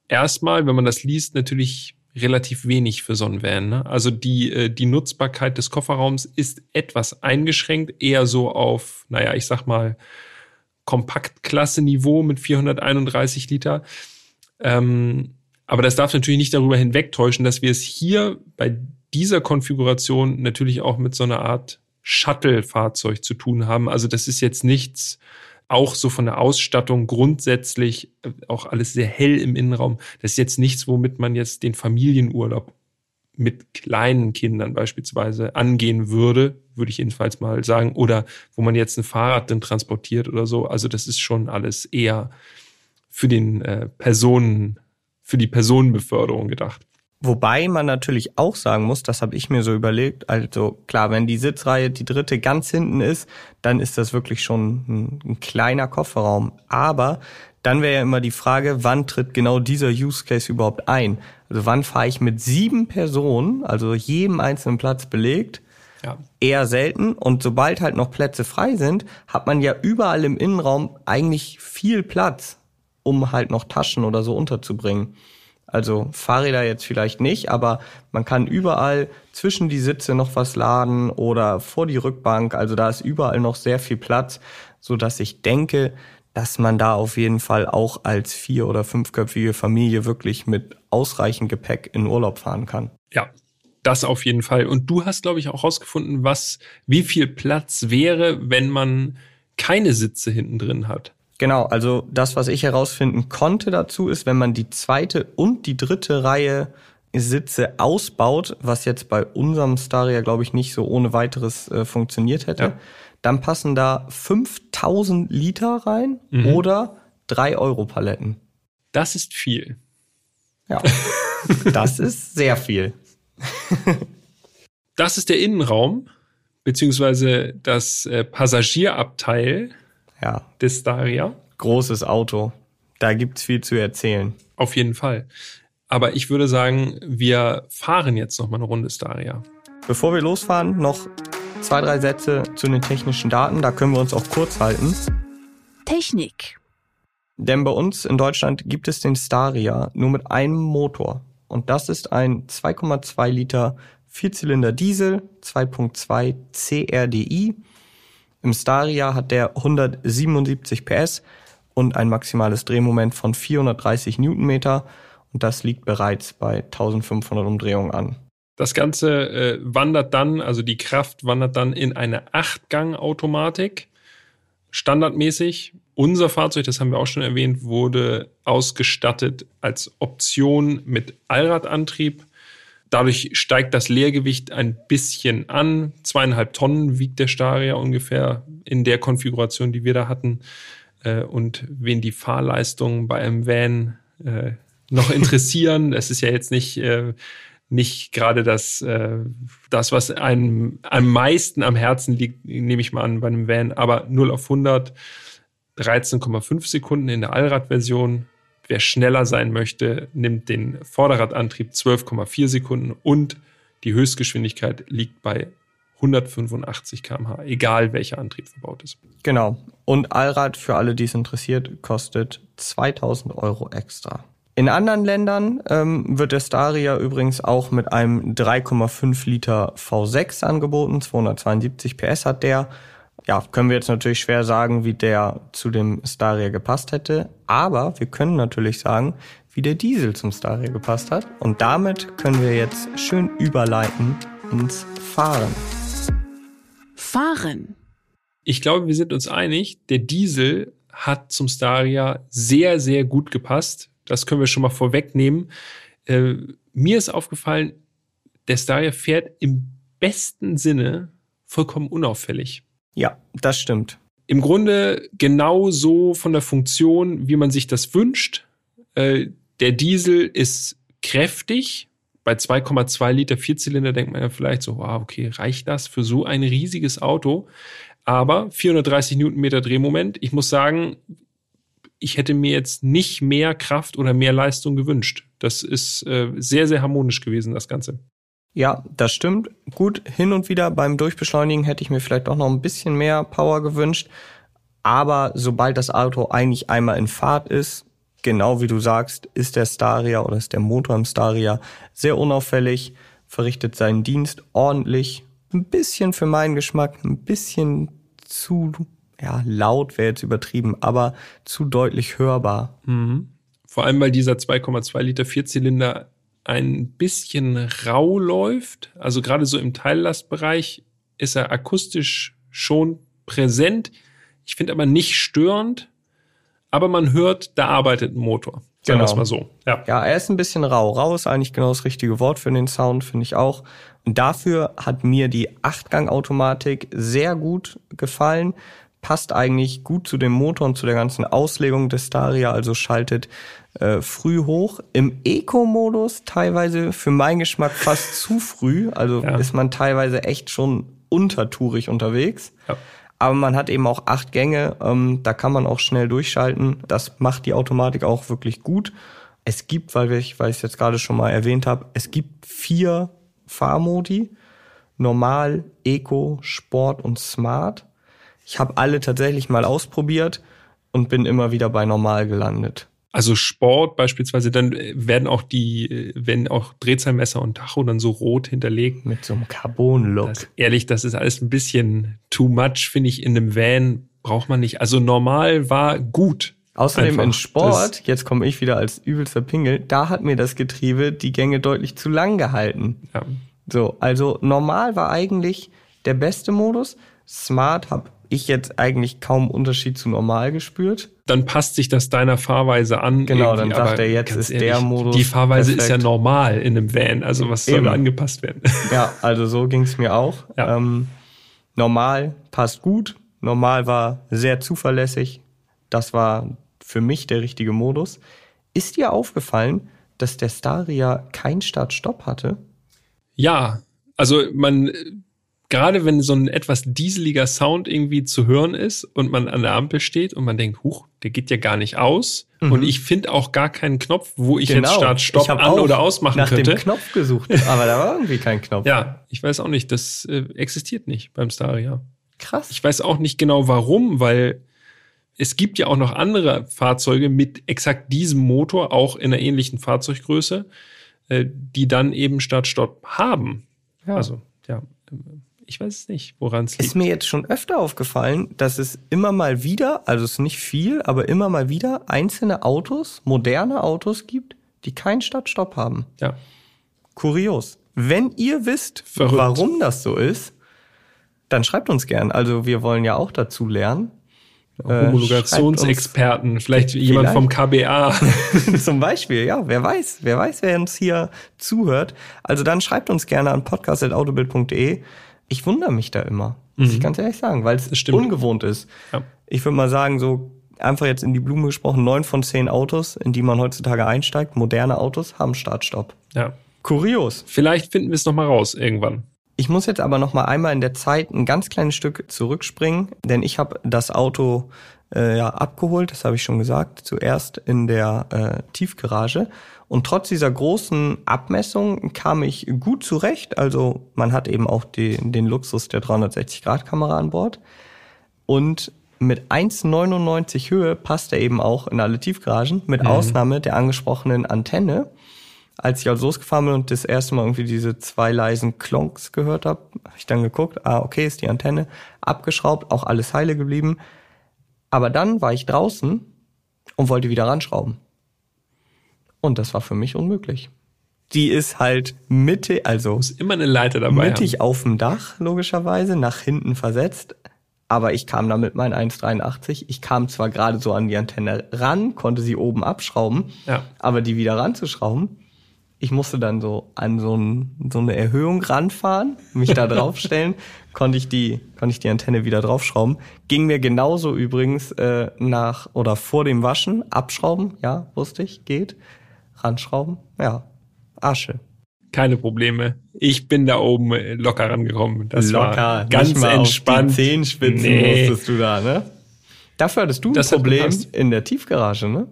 erstmal, wenn man das liest, natürlich relativ wenig für so einen Van. Ne? Also die, äh, die Nutzbarkeit des Kofferraums ist etwas eingeschränkt, eher so auf, naja, ich sag mal, Kompaktklasse-Niveau mit 431 Liter. Ähm, aber das darf natürlich nicht darüber hinwegtäuschen, dass wir es hier bei dieser Konfiguration natürlich auch mit so einer Art Shuttle-Fahrzeug zu tun haben. Also das ist jetzt nichts, auch so von der Ausstattung grundsätzlich äh, auch alles sehr hell im Innenraum. Das ist jetzt nichts, womit man jetzt den Familienurlaub mit kleinen Kindern beispielsweise angehen würde, würde ich jedenfalls mal sagen, oder wo man jetzt ein Fahrrad dann transportiert oder so. Also das ist schon alles eher für den äh, Personen, für die Personenbeförderung gedacht. Wobei man natürlich auch sagen muss, das habe ich mir so überlegt, also klar, wenn die Sitzreihe die dritte ganz hinten ist, dann ist das wirklich schon ein, ein kleiner Kofferraum. Aber dann wäre ja immer die Frage, wann tritt genau dieser Use Case überhaupt ein? Also wann fahre ich mit sieben Personen, also jedem einzelnen Platz belegt, ja. eher selten. Und sobald halt noch Plätze frei sind, hat man ja überall im Innenraum eigentlich viel Platz, um halt noch Taschen oder so unterzubringen. Also Fahrräder jetzt vielleicht nicht, aber man kann überall zwischen die Sitze noch was laden oder vor die Rückbank. Also da ist überall noch sehr viel Platz, so dass ich denke, dass man da auf jeden Fall auch als vier- oder fünfköpfige Familie wirklich mit ausreichend Gepäck in Urlaub fahren kann. Ja, das auf jeden Fall. Und du hast, glaube ich, auch rausgefunden, was, wie viel Platz wäre, wenn man keine Sitze hinten drin hat. Genau, also das, was ich herausfinden konnte dazu, ist, wenn man die zweite und die dritte Reihe Sitze ausbaut, was jetzt bei unserem Staria, glaube ich, nicht so ohne weiteres äh, funktioniert hätte, ja. dann passen da 5000 Liter rein mhm. oder 3 Euro Paletten. Das ist viel. Ja, das ist sehr viel. das ist der Innenraum, beziehungsweise das äh, Passagierabteil ja. des Staria. Großes Auto. Da gibt's viel zu erzählen. Auf jeden Fall. Aber ich würde sagen, wir fahren jetzt noch mal eine Runde Staria. Bevor wir losfahren, noch zwei, drei Sätze zu den technischen Daten. Da können wir uns auch kurz halten. Technik. Denn bei uns in Deutschland gibt es den Staria nur mit einem Motor. Und das ist ein 2,2 Liter Vierzylinder Diesel, 2.2 CRDI im Staria hat der 177 PS und ein maximales Drehmoment von 430 Newtonmeter und das liegt bereits bei 1500 Umdrehungen an. Das Ganze äh, wandert dann, also die Kraft wandert dann in eine Achtgang-Automatik. Standardmäßig. Unser Fahrzeug, das haben wir auch schon erwähnt, wurde ausgestattet als Option mit Allradantrieb. Dadurch steigt das Leergewicht ein bisschen an. Zweieinhalb Tonnen wiegt der Staria ungefähr in der Konfiguration, die wir da hatten. Äh, und wen die Fahrleistungen bei einem Van äh, noch interessieren, es ist ja jetzt nicht, äh, nicht gerade das, das, was einem am meisten am Herzen liegt, nehme ich mal an, bei einem Van, aber 0 auf 100, 13,5 Sekunden in der Allradversion, Wer schneller sein möchte, nimmt den Vorderradantrieb 12,4 Sekunden und die Höchstgeschwindigkeit liegt bei 185 km/h, egal welcher Antrieb verbaut ist. Genau. Und Allrad, für alle, die es interessiert, kostet 2000 Euro extra. In anderen Ländern ähm, wird der Staria übrigens auch mit einem 3,5 Liter V6 angeboten. 272 PS hat der ja, können wir jetzt natürlich schwer sagen, wie der zu dem Staria gepasst hätte. Aber wir können natürlich sagen, wie der Diesel zum Staria gepasst hat. Und damit können wir jetzt schön überleiten ins Fahren. Fahren. Ich glaube, wir sind uns einig, der Diesel hat zum Staria sehr, sehr gut gepasst. Das können wir schon mal vorwegnehmen. Äh, mir ist aufgefallen, der Staria fährt im besten Sinne vollkommen unauffällig. Ja, das stimmt. Im Grunde genau so von der Funktion, wie man sich das wünscht. Äh, der Diesel ist kräftig. Bei 2,2 Liter Vierzylinder denkt man ja vielleicht so, wow, okay, reicht das für so ein riesiges Auto? Aber 430 Newtonmeter Drehmoment. Ich muss sagen, ich hätte mir jetzt nicht mehr Kraft oder mehr Leistung gewünscht. Das ist äh, sehr, sehr harmonisch gewesen, das Ganze. Ja, das stimmt. Gut, hin und wieder beim Durchbeschleunigen hätte ich mir vielleicht auch noch ein bisschen mehr Power gewünscht. Aber sobald das Auto eigentlich einmal in Fahrt ist, genau wie du sagst, ist der Staria oder ist der Motor im Staria sehr unauffällig, verrichtet seinen Dienst ordentlich. Ein bisschen für meinen Geschmack, ein bisschen zu, ja, laut wäre jetzt übertrieben, aber zu deutlich hörbar. Mhm. Vor allem, weil dieser 2,2 Liter Vierzylinder ein bisschen rau läuft. Also gerade so im Teillastbereich ist er akustisch schon präsent. Ich finde aber nicht störend. Aber man hört, da arbeitet ein Motor. Sagen wir Genau. mal so. Ja. Ja, er ist ein bisschen rau. Rau ist eigentlich genau das richtige Wort für den Sound, finde ich auch. Und dafür hat mir die Achtgang-Automatik sehr gut gefallen. Passt eigentlich gut zu dem Motor und zu der ganzen Auslegung des Staria, also schaltet äh, früh hoch. Im Eco-Modus teilweise für meinen Geschmack fast zu früh. Also Ja. ist man teilweise echt schon untertourig unterwegs. Ja. Aber man hat eben auch acht Gänge, ähm, da kann man auch schnell durchschalten. Das macht die Automatik auch wirklich gut. Es gibt, weil ich, weil ich es jetzt gerade schon mal erwähnt habe, es gibt vier Fahrmodi. Normal, Eco, Sport und Smart. Ich habe alle tatsächlich mal ausprobiert und bin immer wieder bei Normal gelandet. Also Sport beispielsweise, dann äh, werden auch die, äh, wenn auch Drehzahlmesser und Tacho dann so rot hinterlegt. Mit so einem Carbon-Look. Das, ehrlich, das ist alles ein bisschen too much, finde ich, in einem Van braucht man nicht. Also normal war gut. Außerdem Einfach. in Sport, jetzt komme ich wieder als übelster Pingel, da hat mir das Getriebe die Gänge deutlich zu lang gehalten. Ja. So, also normal war eigentlich der beste Modus. Smart habe ich jetzt eigentlich kaum Unterschied zu normal gespürt. Dann passt sich das deiner Fahrweise an. Genau, dann sagt er, jetzt ist der Modus Die Fahrweise ist ja perfekt. normal in einem Van. Also was soll Eben. angepasst werden? Ja, also so ging's mir auch. Ja. Ähm, normal passt gut. Normal war sehr zuverlässig. Das war für mich der richtige Modus. Ist dir aufgefallen, dass der Staria kein Start-Stopp hatte? Ja, also man, gerade wenn so ein etwas dieseliger Sound irgendwie zu hören ist und man an der Ampel steht und man denkt, huch, der geht ja gar nicht aus. Und ich finde auch gar keinen Knopf, wo ich jetzt Start, Stopp Genau. An oder ausmachen nach könnte. dem Knopf gesucht, aber da war irgendwie kein Knopf. Ja, ich weiß auch nicht, das äh, existiert nicht beim Staria. Krass. Ich weiß auch nicht genau warum, weil es gibt ja auch noch andere Fahrzeuge mit exakt diesem Motor, auch in einer ähnlichen Fahrzeuggröße, äh, die dann eben Start-Stopp haben. Ja. Also, ja, ich weiß es nicht, woran es liegt. Ist mir jetzt schon öfter aufgefallen, dass es immer mal wieder, also es ist nicht viel, aber immer mal wieder einzelne Autos, moderne Autos gibt, die keinen Start-Stopp haben. ja. Kurios. Wenn ihr wisst, Verrückt. warum das so ist, dann schreibt uns gern. Also wir wollen ja auch dazu lernen. Äh, Homologationsexperten, vielleicht jemand vom KBA. Zum Beispiel, ja, wer weiß, wer weiß, wer uns hier zuhört. Also dann schreibt uns gerne an podcast.autobild.de. Ich wundere mich da immer, muss ich ganz ehrlich sagen, weil es ungewohnt ist. Ja. Ich würde mal sagen, so einfach jetzt in die Blume gesprochen, neun von zehn Autos, in die man heutzutage einsteigt, moderne Autos, haben Startstopp. ja. Kurios. Vielleicht finden wir es nochmal raus irgendwann. Ich muss jetzt aber noch mal einmal in der Zeit ein ganz kleines Stück zurückspringen, denn ich habe das Auto äh, ja abgeholt, das habe ich schon gesagt, zuerst in der äh, Tiefgarage. Und trotz dieser großen Abmessung kam ich gut zurecht. Also man hat eben auch die, den Luxus der 360-Grad-Kamera an Bord. Und mit 1,99 Höhe passt er eben auch in alle Tiefgaragen, mit Ausnahme der angesprochenen Antenne. Als ich also losgefahren bin und das erste Mal irgendwie diese zwei leisen Klonks gehört habe, habe ich dann geguckt, ah, okay, ist die Antenne abgeschraubt, auch alles heile geblieben. Aber dann war ich draußen und wollte wieder ranschrauben. Und das war für mich unmöglich. Die ist halt Mitte, also Muss immer eine Leiter dabei mittig auf dem Dach, logischerweise, nach hinten versetzt. Aber ich kam da mit meinen 1,83. Ich kam zwar gerade so an die Antenne ran, konnte sie oben abschrauben, Ja. aber die wieder ranzuschrauben, Ich musste dann so an so, ein, so eine Erhöhung ranfahren, mich da draufstellen, konnte ich die, konnte ich die Antenne wieder draufschrauben. Ging mir genauso übrigens äh, nach oder vor dem Waschen, abschrauben, ja, wusste ich, geht. Ranschrauben, ja, Asche. Keine Probleme. Ich bin da oben locker rangekommen. Das Locker, war ganz entspannt. Auf die Zehenspitzen Nee. musstest du da, ne? Dafür hattest du ein Das hat Problem in der Tiefgarage, ne?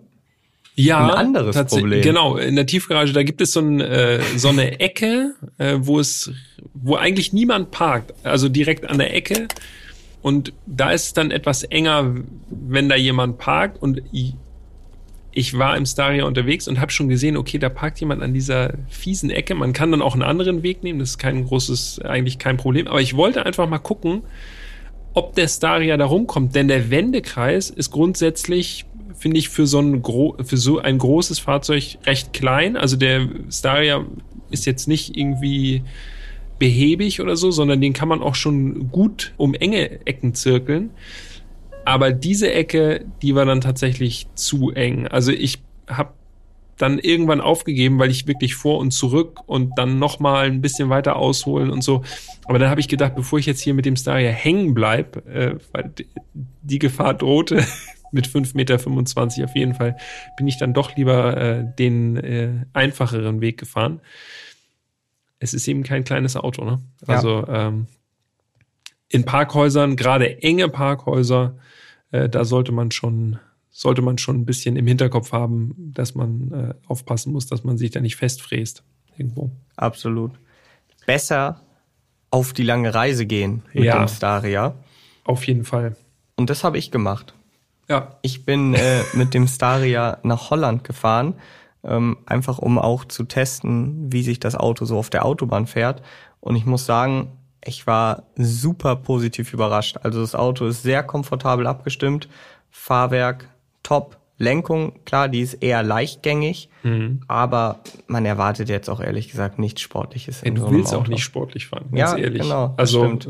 Ja, Ein anderes Problem. Genau, in der Tiefgarage, da gibt es so, ein, äh, so eine Ecke, äh, wo es, wo eigentlich niemand parkt, also direkt an der Ecke. Und da ist es dann etwas enger, wenn da jemand parkt. Und ich, ich war im Staria unterwegs und habe schon gesehen, okay, da parkt jemand an dieser fiesen Ecke. Man kann dann auch einen anderen Weg nehmen, das ist kein großes, eigentlich kein Problem. Aber ich wollte einfach mal gucken, ob der Staria da rumkommt. Denn der Wendekreis ist grundsätzlich, finde ich, für so, ein gro für so ein großes Fahrzeug recht klein. Also der Staria ist jetzt nicht irgendwie behäbig oder so, sondern den kann man auch schon gut um enge Ecken zirkeln. Aber diese Ecke, die war dann tatsächlich zu eng. Also ich habe dann irgendwann aufgegeben, weil ich wirklich vor und zurück und dann noch mal ein bisschen weiter ausholen und so. Aber dann habe ich gedacht, bevor ich jetzt hier mit dem Staria hängen bleib, äh, weil die Gefahr drohte mit 5,25 Meter auf jeden Fall, bin ich dann doch lieber äh, den äh, einfacheren Weg gefahren. Es ist eben kein kleines Auto, ne? Ja. Also ähm, in Parkhäusern, gerade enge Parkhäuser, äh, da sollte man schon sollte man schon ein bisschen im Hinterkopf haben, dass man äh, aufpassen muss, dass man sich da nicht festfräst irgendwo. Absolut. Besser auf die lange Reise gehen mit Ja. dem Staria. Auf jeden Fall. Und das habe ich gemacht. Ja. Ich bin äh, mit dem Staria nach Holland gefahren, ähm, einfach um auch zu testen, wie sich das Auto so auf der Autobahn fährt. Und ich muss sagen, ich war super positiv überrascht. Also das Auto ist sehr komfortabel abgestimmt, Fahrwerk top, Lenkung, klar, die ist eher leichtgängig, aber man erwartet jetzt auch ehrlich gesagt nichts Sportliches in Du so willst auch Auto. nicht sportlich fahren, ganz Ja, ehrlich. genau, also stimmt.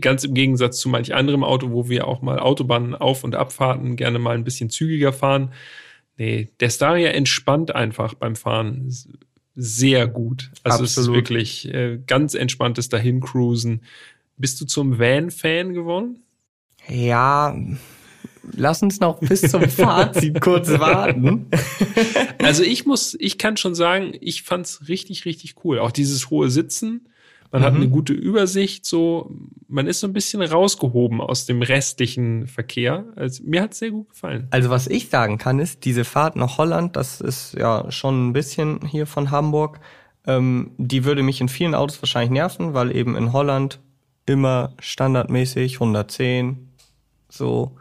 Ganz im Gegensatz zu manch anderem Auto, wo wir auch mal Autobahnen auf- und abfahrten, gerne mal ein bisschen zügiger fahren. Nee, der Staria entspannt einfach beim Fahren sehr gut. Also es ist Absolut. wirklich äh, ganz entspanntes Dahin-Cruisen. Bist du zum Van-Fan geworden? Ja, lass uns noch bis zum Fazit kurz warten. Also ich muss, ich kann schon sagen, ich fand's richtig, richtig cool. Auch dieses hohe Sitzen. Man hat eine gute Übersicht, so, man ist so ein bisschen rausgehoben aus dem restlichen Verkehr. Also mir hat's sehr gut gefallen. Also was ich sagen kann, ist, diese Fahrt nach Holland, das ist ja schon ein bisschen hier von Hamburg, ähm, die würde mich in vielen Autos wahrscheinlich nerven, weil eben in Holland immer standardmäßig 110, so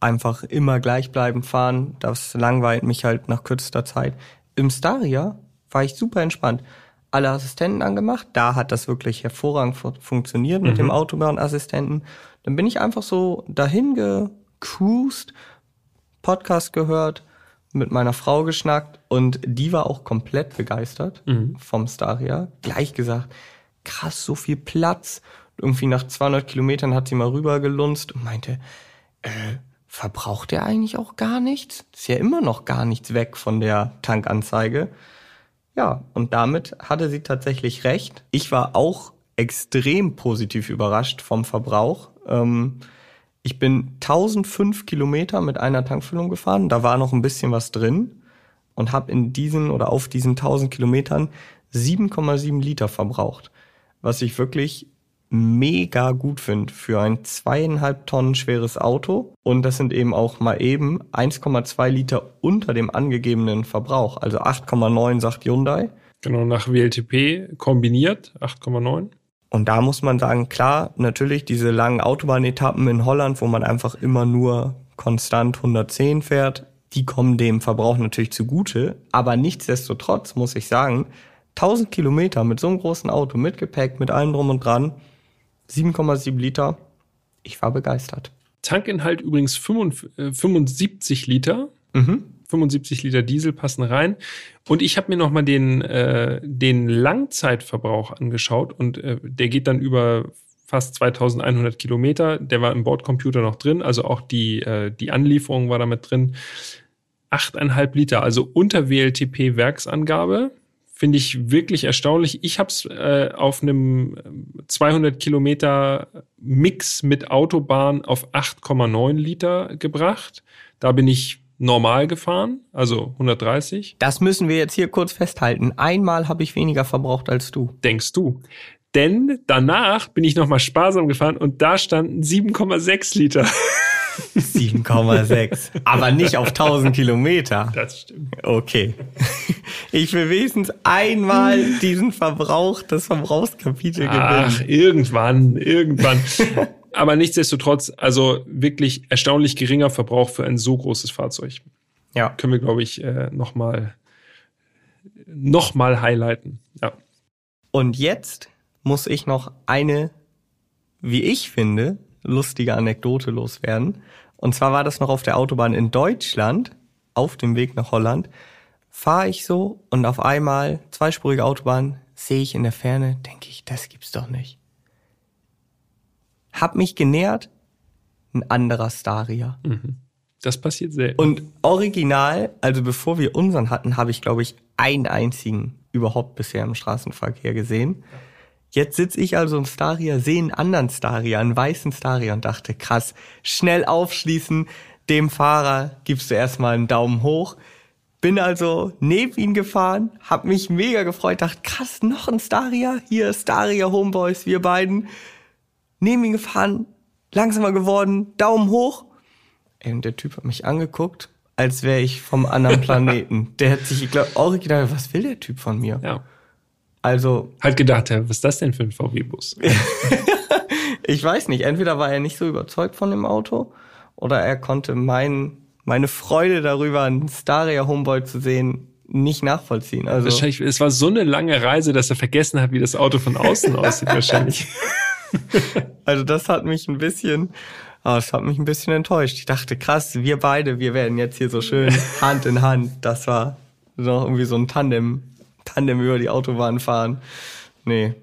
einfach immer gleichbleibend fahren. Das langweilt mich halt nach kürzester Zeit. Im Staria war ich super entspannt. Alle Assistenten angemacht, da hat das wirklich hervorragend fu- funktioniert mit dem Autobahnassistenten. Dann bin ich einfach so dahin gecruised, Podcast gehört, mit meiner Frau geschnackt und die war auch komplett begeistert vom Staria. Gleich gesagt, krass, so viel Platz. Irgendwie nach 200 Kilometern hat sie mal rübergelunzt und meinte, äh, verbraucht der eigentlich auch gar nichts? Ist ja immer noch gar nichts weg von der Tankanzeige. Ja, und damit hatte sie tatsächlich recht. Ich war auch extrem positiv überrascht vom Verbrauch. Ähm, ich bin 1005 Kilometer mit einer Tankfüllung gefahren. Da war noch ein bisschen was drin und habe in diesen oder auf diesen 1000 Kilometern 7,7 Liter verbraucht. Was ich wirklich mega gut finde für ein zweieinhalb Tonnen schweres Auto. Und das sind eben auch mal eben 1,2 Liter unter dem angegebenen Verbrauch. Also 8,9 sagt Hyundai. Genau, nach WLTP kombiniert, 8,9. Und da muss man sagen, klar, natürlich diese langen Autobahnetappen in Holland, wo man einfach immer nur konstant 110 fährt, die kommen dem Verbrauch natürlich zugute. Aber nichtsdestotrotz muss ich sagen, 1000 Kilometer mit so einem großen Auto, mit Gepäck, mit allem drum und dran, 7,7 Liter, ich war begeistert. Tankinhalt übrigens 75, äh, 75 Liter. 75 Liter Diesel passen rein. Und ich habe mir nochmal den, äh, den Langzeitverbrauch angeschaut und äh, der geht dann über fast 2100 Kilometer. Der war im Bordcomputer noch drin, also auch die, äh, die Anlieferung war damit drin. 8,5 Liter, also unter WLTP-Werksangabe. Finde ich wirklich erstaunlich. Ich habe es äh, auf einem 200 Kilometer Mix mit Autobahn auf 8,9 Liter gebracht. Da bin ich normal gefahren, also 130. Das müssen wir jetzt hier kurz festhalten. Einmal habe ich weniger verbraucht als du. Denkst du? Denn danach bin ich nochmal sparsam gefahren und da standen 7,6 Liter. 7,6. Aber nicht auf 1000 Kilometer. Das stimmt. Okay. Ich will wenigstens einmal diesen Verbrauch, das Verbrauchskapitel Ach, gewinnen. irgendwann, irgendwann. Aber nichtsdestotrotz, also wirklich erstaunlich geringer Verbrauch für ein so großes Fahrzeug. Ja. Können wir, glaube ich, äh, nochmal noch mal highlighten. Ja. Und jetzt muss ich noch eine, wie ich finde, lustige Anekdote loswerden. Und zwar war das noch auf der Autobahn in Deutschland, auf dem Weg nach Holland, fahre ich so und auf einmal, zweispurige Autobahn, sehe ich in der Ferne, denke ich, das gibt's doch nicht. Hab mich genähert, ein anderer Staria. Das passiert selten. Und original, also bevor wir unseren hatten, habe ich, glaube ich, einen einzigen überhaupt bisher im Straßenverkehr gesehen. Jetzt sitze ich also im Staria, sehe einen anderen Staria, einen weißen Staria und dachte, krass, schnell aufschließen, dem Fahrer gibst du erstmal einen Daumen hoch. Bin also neben ihn gefahren, hab mich mega gefreut, dachte, krass, noch ein Staria, hier Staria Homeboys, wir beiden. Neben ihn gefahren, langsamer geworden, Daumen hoch. Ey, und der Typ hat mich angeguckt, als wäre ich vom anderen Planeten. der hat sich, ich glaube, original, was will der Typ von mir? ja. Also, Hat gedacht, was ist das denn für ein VW-Bus? ich weiß nicht, entweder war er nicht so überzeugt von dem Auto oder er konnte mein, meine Freude darüber, einen Staria Homeboy zu sehen, nicht nachvollziehen. Also, Wahrscheinlich, es war so eine lange Reise, dass er vergessen hat, wie das Auto von außen aussieht, wahrscheinlich. also das hat mich ein bisschen, ah, das hat mich ein bisschen enttäuscht. Ich dachte, krass, wir beide, wir werden jetzt hier so schön Hand in Hand. Das war noch irgendwie so ein Tandem, Tandem über die Autobahn fahren. Nee,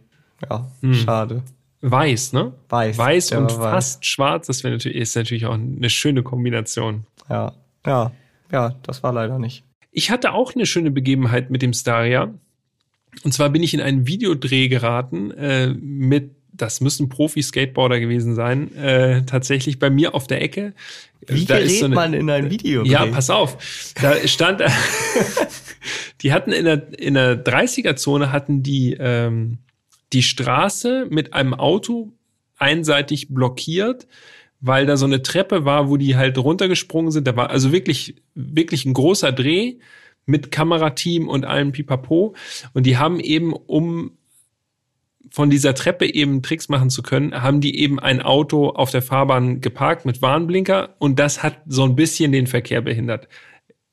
ja, schade. Weiß, ne? Weiß, Weiß und war weiß. fast schwarz, das natürlich, ist natürlich auch eine schöne Kombination. Ja, ja, ja, das war leider nicht. Ich hatte auch eine schöne Begebenheit mit dem Staria. Und zwar bin ich in einen Videodreh geraten äh, mit, das müssen Profi-Skateboarder gewesen sein, äh, tatsächlich bei mir auf der Ecke. Wie Da ist gerät so eine- man in ein Video? Ja, pass auf. Da stand, die hatten in der, in der 30er-Zone hatten die, ähm, die Straße mit einem Auto einseitig blockiert, weil da so eine Treppe war, wo die halt runtergesprungen sind. Da war also wirklich, wirklich ein großer Dreh mit Kamerateam und allem Pipapo. Und die haben eben, um von dieser Treppe eben Tricks machen zu können, haben die eben ein Auto auf der Fahrbahn geparkt mit Warnblinker und das hat so ein bisschen den Verkehr behindert.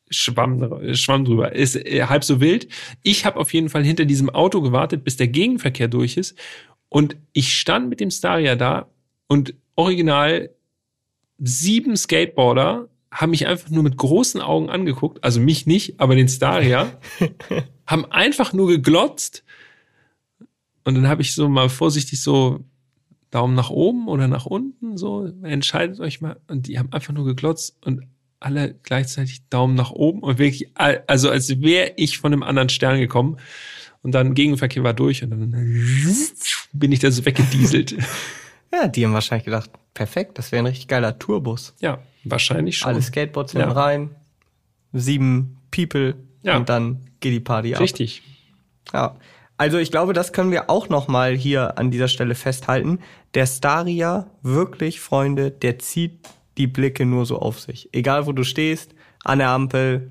Schwamm, Schwamm drüber. Ist äh, halb so wild. Ich habe auf jeden Fall hinter diesem Auto gewartet, bis der Gegenverkehr durch ist. Und ich stand mit dem Staria da und original sieben Skateboarder haben mich einfach nur mit großen Augen angeguckt, also mich nicht, aber den Staria, haben einfach nur geglotzt. Und dann habe ich so mal vorsichtig so Daumen nach oben oder nach unten, so entscheidet euch mal. Und die haben einfach nur geglotzt und alle gleichzeitig Daumen nach oben und wirklich, also als wäre ich von einem anderen Stern gekommen. Und dann Gegenverkehr war durch und dann bin ich da so weggedieselt. Ja, die haben wahrscheinlich gedacht, perfekt, das wäre ein richtig geiler Tourbus. Ja, wahrscheinlich schon. Alle Skateboards Ja. rein, sieben People Ja. und dann geht die Party ab. Richtig. Ja. Also ich glaube, das können wir auch noch mal hier an dieser Stelle festhalten. Der Staria, wirklich, Freunde, der zieht die Blicke nur so auf sich. Egal, wo du stehst, an der Ampel,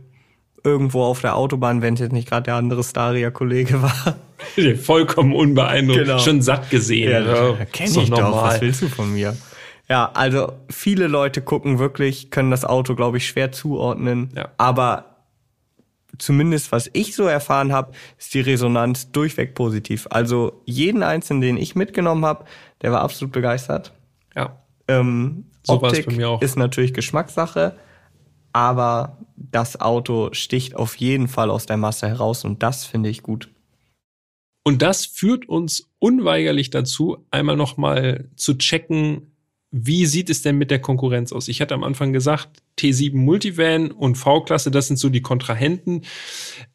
irgendwo auf der Autobahn, wenn es jetzt nicht gerade der andere Staria-Kollege war. Vollkommen unbeeindruckt. Genau. Schon satt gesehen. kenn ist doch ich doch. normal. Was willst du von mir? Ja, also viele Leute gucken wirklich, können das Auto, glaube ich, schwer zuordnen. Ja. Aber zumindest was ich so erfahren habe, ist die Resonanz durchweg positiv. Also jeden einzelnen, den ich mitgenommen habe, der war absolut begeistert. Ja. Ähm, So Optik bei mir auch. ist natürlich Geschmackssache, aber das Auto sticht auf jeden Fall aus der Masse heraus und das finde ich gut. Und das führt uns unweigerlich dazu, einmal nochmal zu checken, wie sieht es denn mit der Konkurrenz aus? Ich hatte am Anfang gesagt, T7 Multivan und V-Klasse, das sind so die Kontrahenten.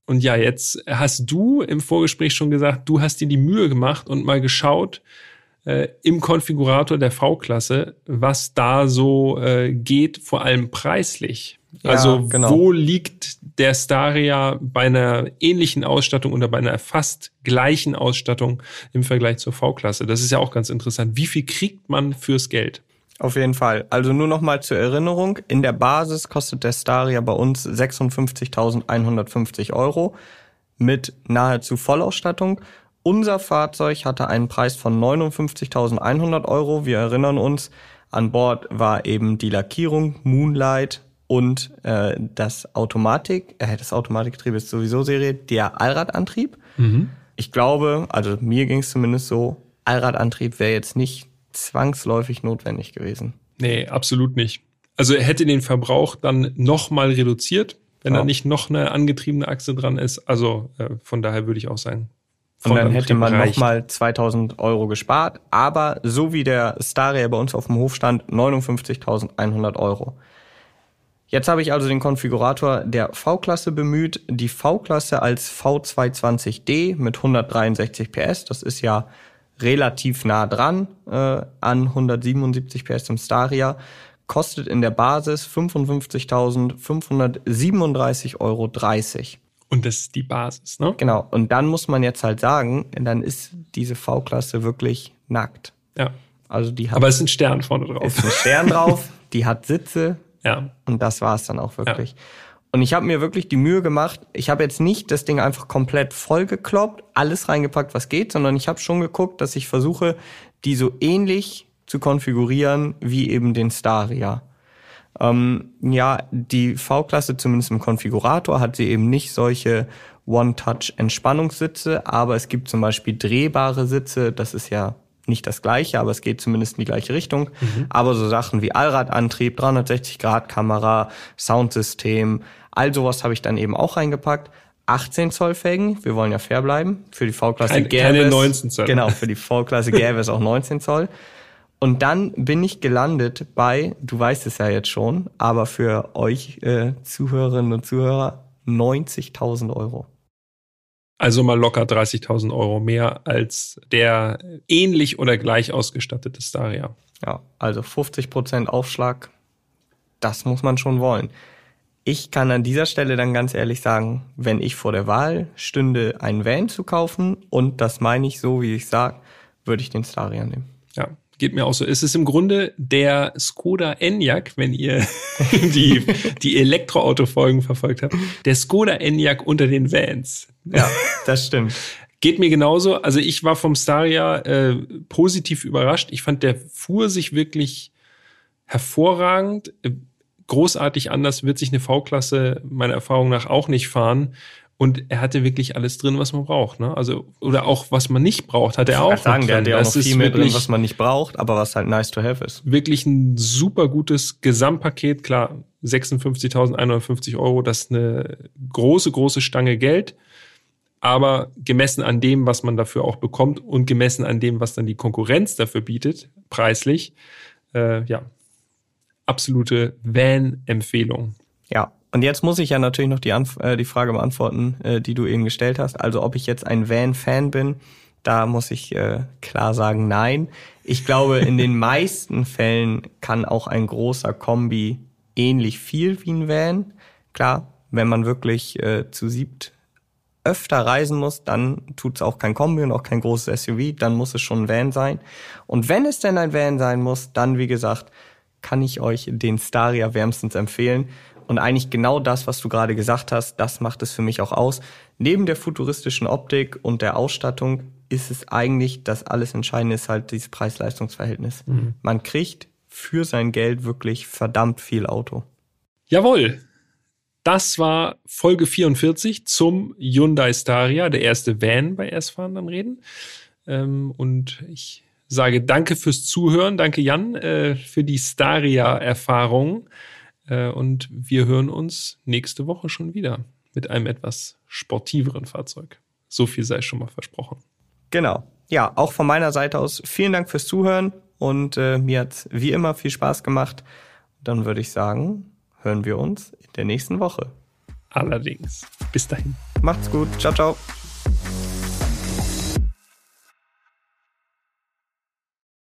Und ja, jetzt hast du im Vorgespräch schon gesagt, du hast dir die Mühe gemacht und mal geschaut äh, im Konfigurator der V-Klasse, was da so äh, geht, vor allem preislich. Ja, also genau. wo liegt der Staria bei einer ähnlichen Ausstattung oder bei einer fast gleichen Ausstattung im Vergleich zur V-Klasse? Das ist ja auch ganz interessant. Wie viel kriegt man fürs Geld? Auf jeden Fall. Also nur noch mal zur Erinnerung. In der Basis kostet der Staria bei uns 56.150 Euro mit nahezu Vollausstattung. Unser Fahrzeug hatte einen Preis von 59.100 Euro. Wir erinnern uns, an Bord war eben die Lackierung Moonlight und äh, das Automatik, äh, das Automatikgetriebe ist sowieso Serie, der Allradantrieb. Ich glaube, also mir ging es zumindest so, Allradantrieb wäre jetzt nicht zwangsläufig notwendig gewesen. Nee, absolut nicht. Also er hätte den Verbrauch dann nochmal reduziert, wenn Ja. da nicht noch eine angetriebene Achse dran ist. Also äh, von daher würde ich auch sagen. Und dann hätte man nochmal 2000 Euro gespart. Aber so wie der Staria bei uns auf dem Hof stand, 59.100 Euro. Jetzt habe ich also den Konfigurator der V-Klasse bemüht. Die V-Klasse als V220D mit 163 PS. Das ist ja relativ nah dran äh, an 177 PS im Staria. Kostet in der Basis 55.537,30 Euro. Und das ist die Basis, ne? Genau. Und dann muss man jetzt halt sagen, dann ist diese V-Klasse wirklich nackt. Ja. Also die hat Aber es ist ein Stern vorne drauf. ist ein Stern drauf, die hat Sitze Ja. und das war's dann auch wirklich. Und ich habe mir wirklich die Mühe gemacht, ich habe jetzt nicht das Ding einfach komplett vollgekloppt, alles reingepackt, was geht, sondern ich habe schon geguckt, dass ich versuche, die so ähnlich zu konfigurieren wie eben den Staria. Ähm, ja, die V-Klasse, zumindest im Konfigurator, hat sie eben nicht solche One-Touch-Entspannungssitze, aber es gibt zum Beispiel drehbare Sitze, das ist ja nicht das gleiche, aber es geht zumindest in die gleiche Richtung. Aber so Sachen wie Allradantrieb, 360-Grad-Kamera, Soundsystem, all sowas habe ich dann eben auch reingepackt. 18 Zoll Felgen, wir wollen ja fair bleiben. Für die V-Klasse Keine- gäbe keine es, 19 Zoll. Genau, für die V-Klasse gäbe es auch 19 Zoll. Und dann bin ich gelandet bei, du weißt es ja jetzt schon, aber für euch äh, Zuhörerinnen und Zuhörer 90.000 Euro. Also mal locker 30.000 Euro mehr als der ähnlich oder gleich ausgestattete Staria. Ja, also 50% Aufschlag, das muss man schon wollen. Ich kann an dieser Stelle dann ganz ehrlich sagen, wenn ich vor der Wahl stünde, einen Van zu kaufen, und das meine ich so, wie ich sage, würde ich den Staria nehmen. Ja, geht mir auch so. Es ist im Grunde der Skoda Enyaq, wenn ihr die, die Elektroauto-Folgen verfolgt habt. Der Skoda Enyaq unter den Vans. Ja, das stimmt. Geht mir genauso. Also ich war vom Staria äh, positiv überrascht. Ich fand, der fuhr sich wirklich hervorragend. Großartig anders wird sich eine V-Klasse meiner Erfahrung nach auch nicht fahren. Und er hatte wirklich alles drin, was man braucht. Ne? Also oder auch was man nicht braucht, hat er auch. Ich sagen, noch der drin. hat ja auch noch viel mehr drin, was man nicht braucht, aber was halt nice to have ist. wirklich ein super gutes Gesamtpaket. Klar, 56.150 Euro, das ist eine große, große Stange Geld. Aber gemessen an dem, was man dafür auch bekommt und gemessen an dem, was dann die Konkurrenz dafür bietet, preislich, äh, ja, absolute Van-Empfehlung. Ja, und jetzt muss ich ja natürlich noch die, Anf äh, die Frage beantworten, äh, die du eben gestellt hast. Also ob ich jetzt ein Van-Fan bin, da muss ich äh, klar sagen, nein. Ich glaube, in den meisten Fällen kann auch ein großer Kombi ähnlich viel wie ein Van. Klar, wenn man wirklich äh, zu siebt öfter reisen muss, dann tut's auch kein Kombi und auch kein großes SUV, dann muss es schon ein Van sein. Und wenn es denn ein Van sein muss, dann, wie gesagt, kann ich euch den Staria wärmstens empfehlen. Und eigentlich genau das, was du gerade gesagt hast, das macht es für mich auch aus. Neben der futuristischen Optik und der Ausstattung ist es eigentlich, das alles Entscheidende ist halt dieses Preis-Leistungs-Verhältnis. Man kriegt für sein Geld wirklich verdammt viel Auto. Jawohl. Das war Folge 44 zum Hyundai Staria, der erste Van bei Erstfahren dann reden. Ähm, und ich sage danke fürs Zuhören. Danke Jan äh, für die Staria-Erfahrung. Äh, und wir hören uns nächste Woche schon wieder mit einem etwas sportiveren Fahrzeug. So viel sei schon mal versprochen. Genau. Ja, auch von meiner Seite aus vielen Dank fürs Zuhören und äh, mir hat wie immer viel Spaß gemacht. Dann würde ich sagen, hören wir uns in der nächsten Woche. Allerdings. Bis dahin. Macht's gut. Ciao, ciao.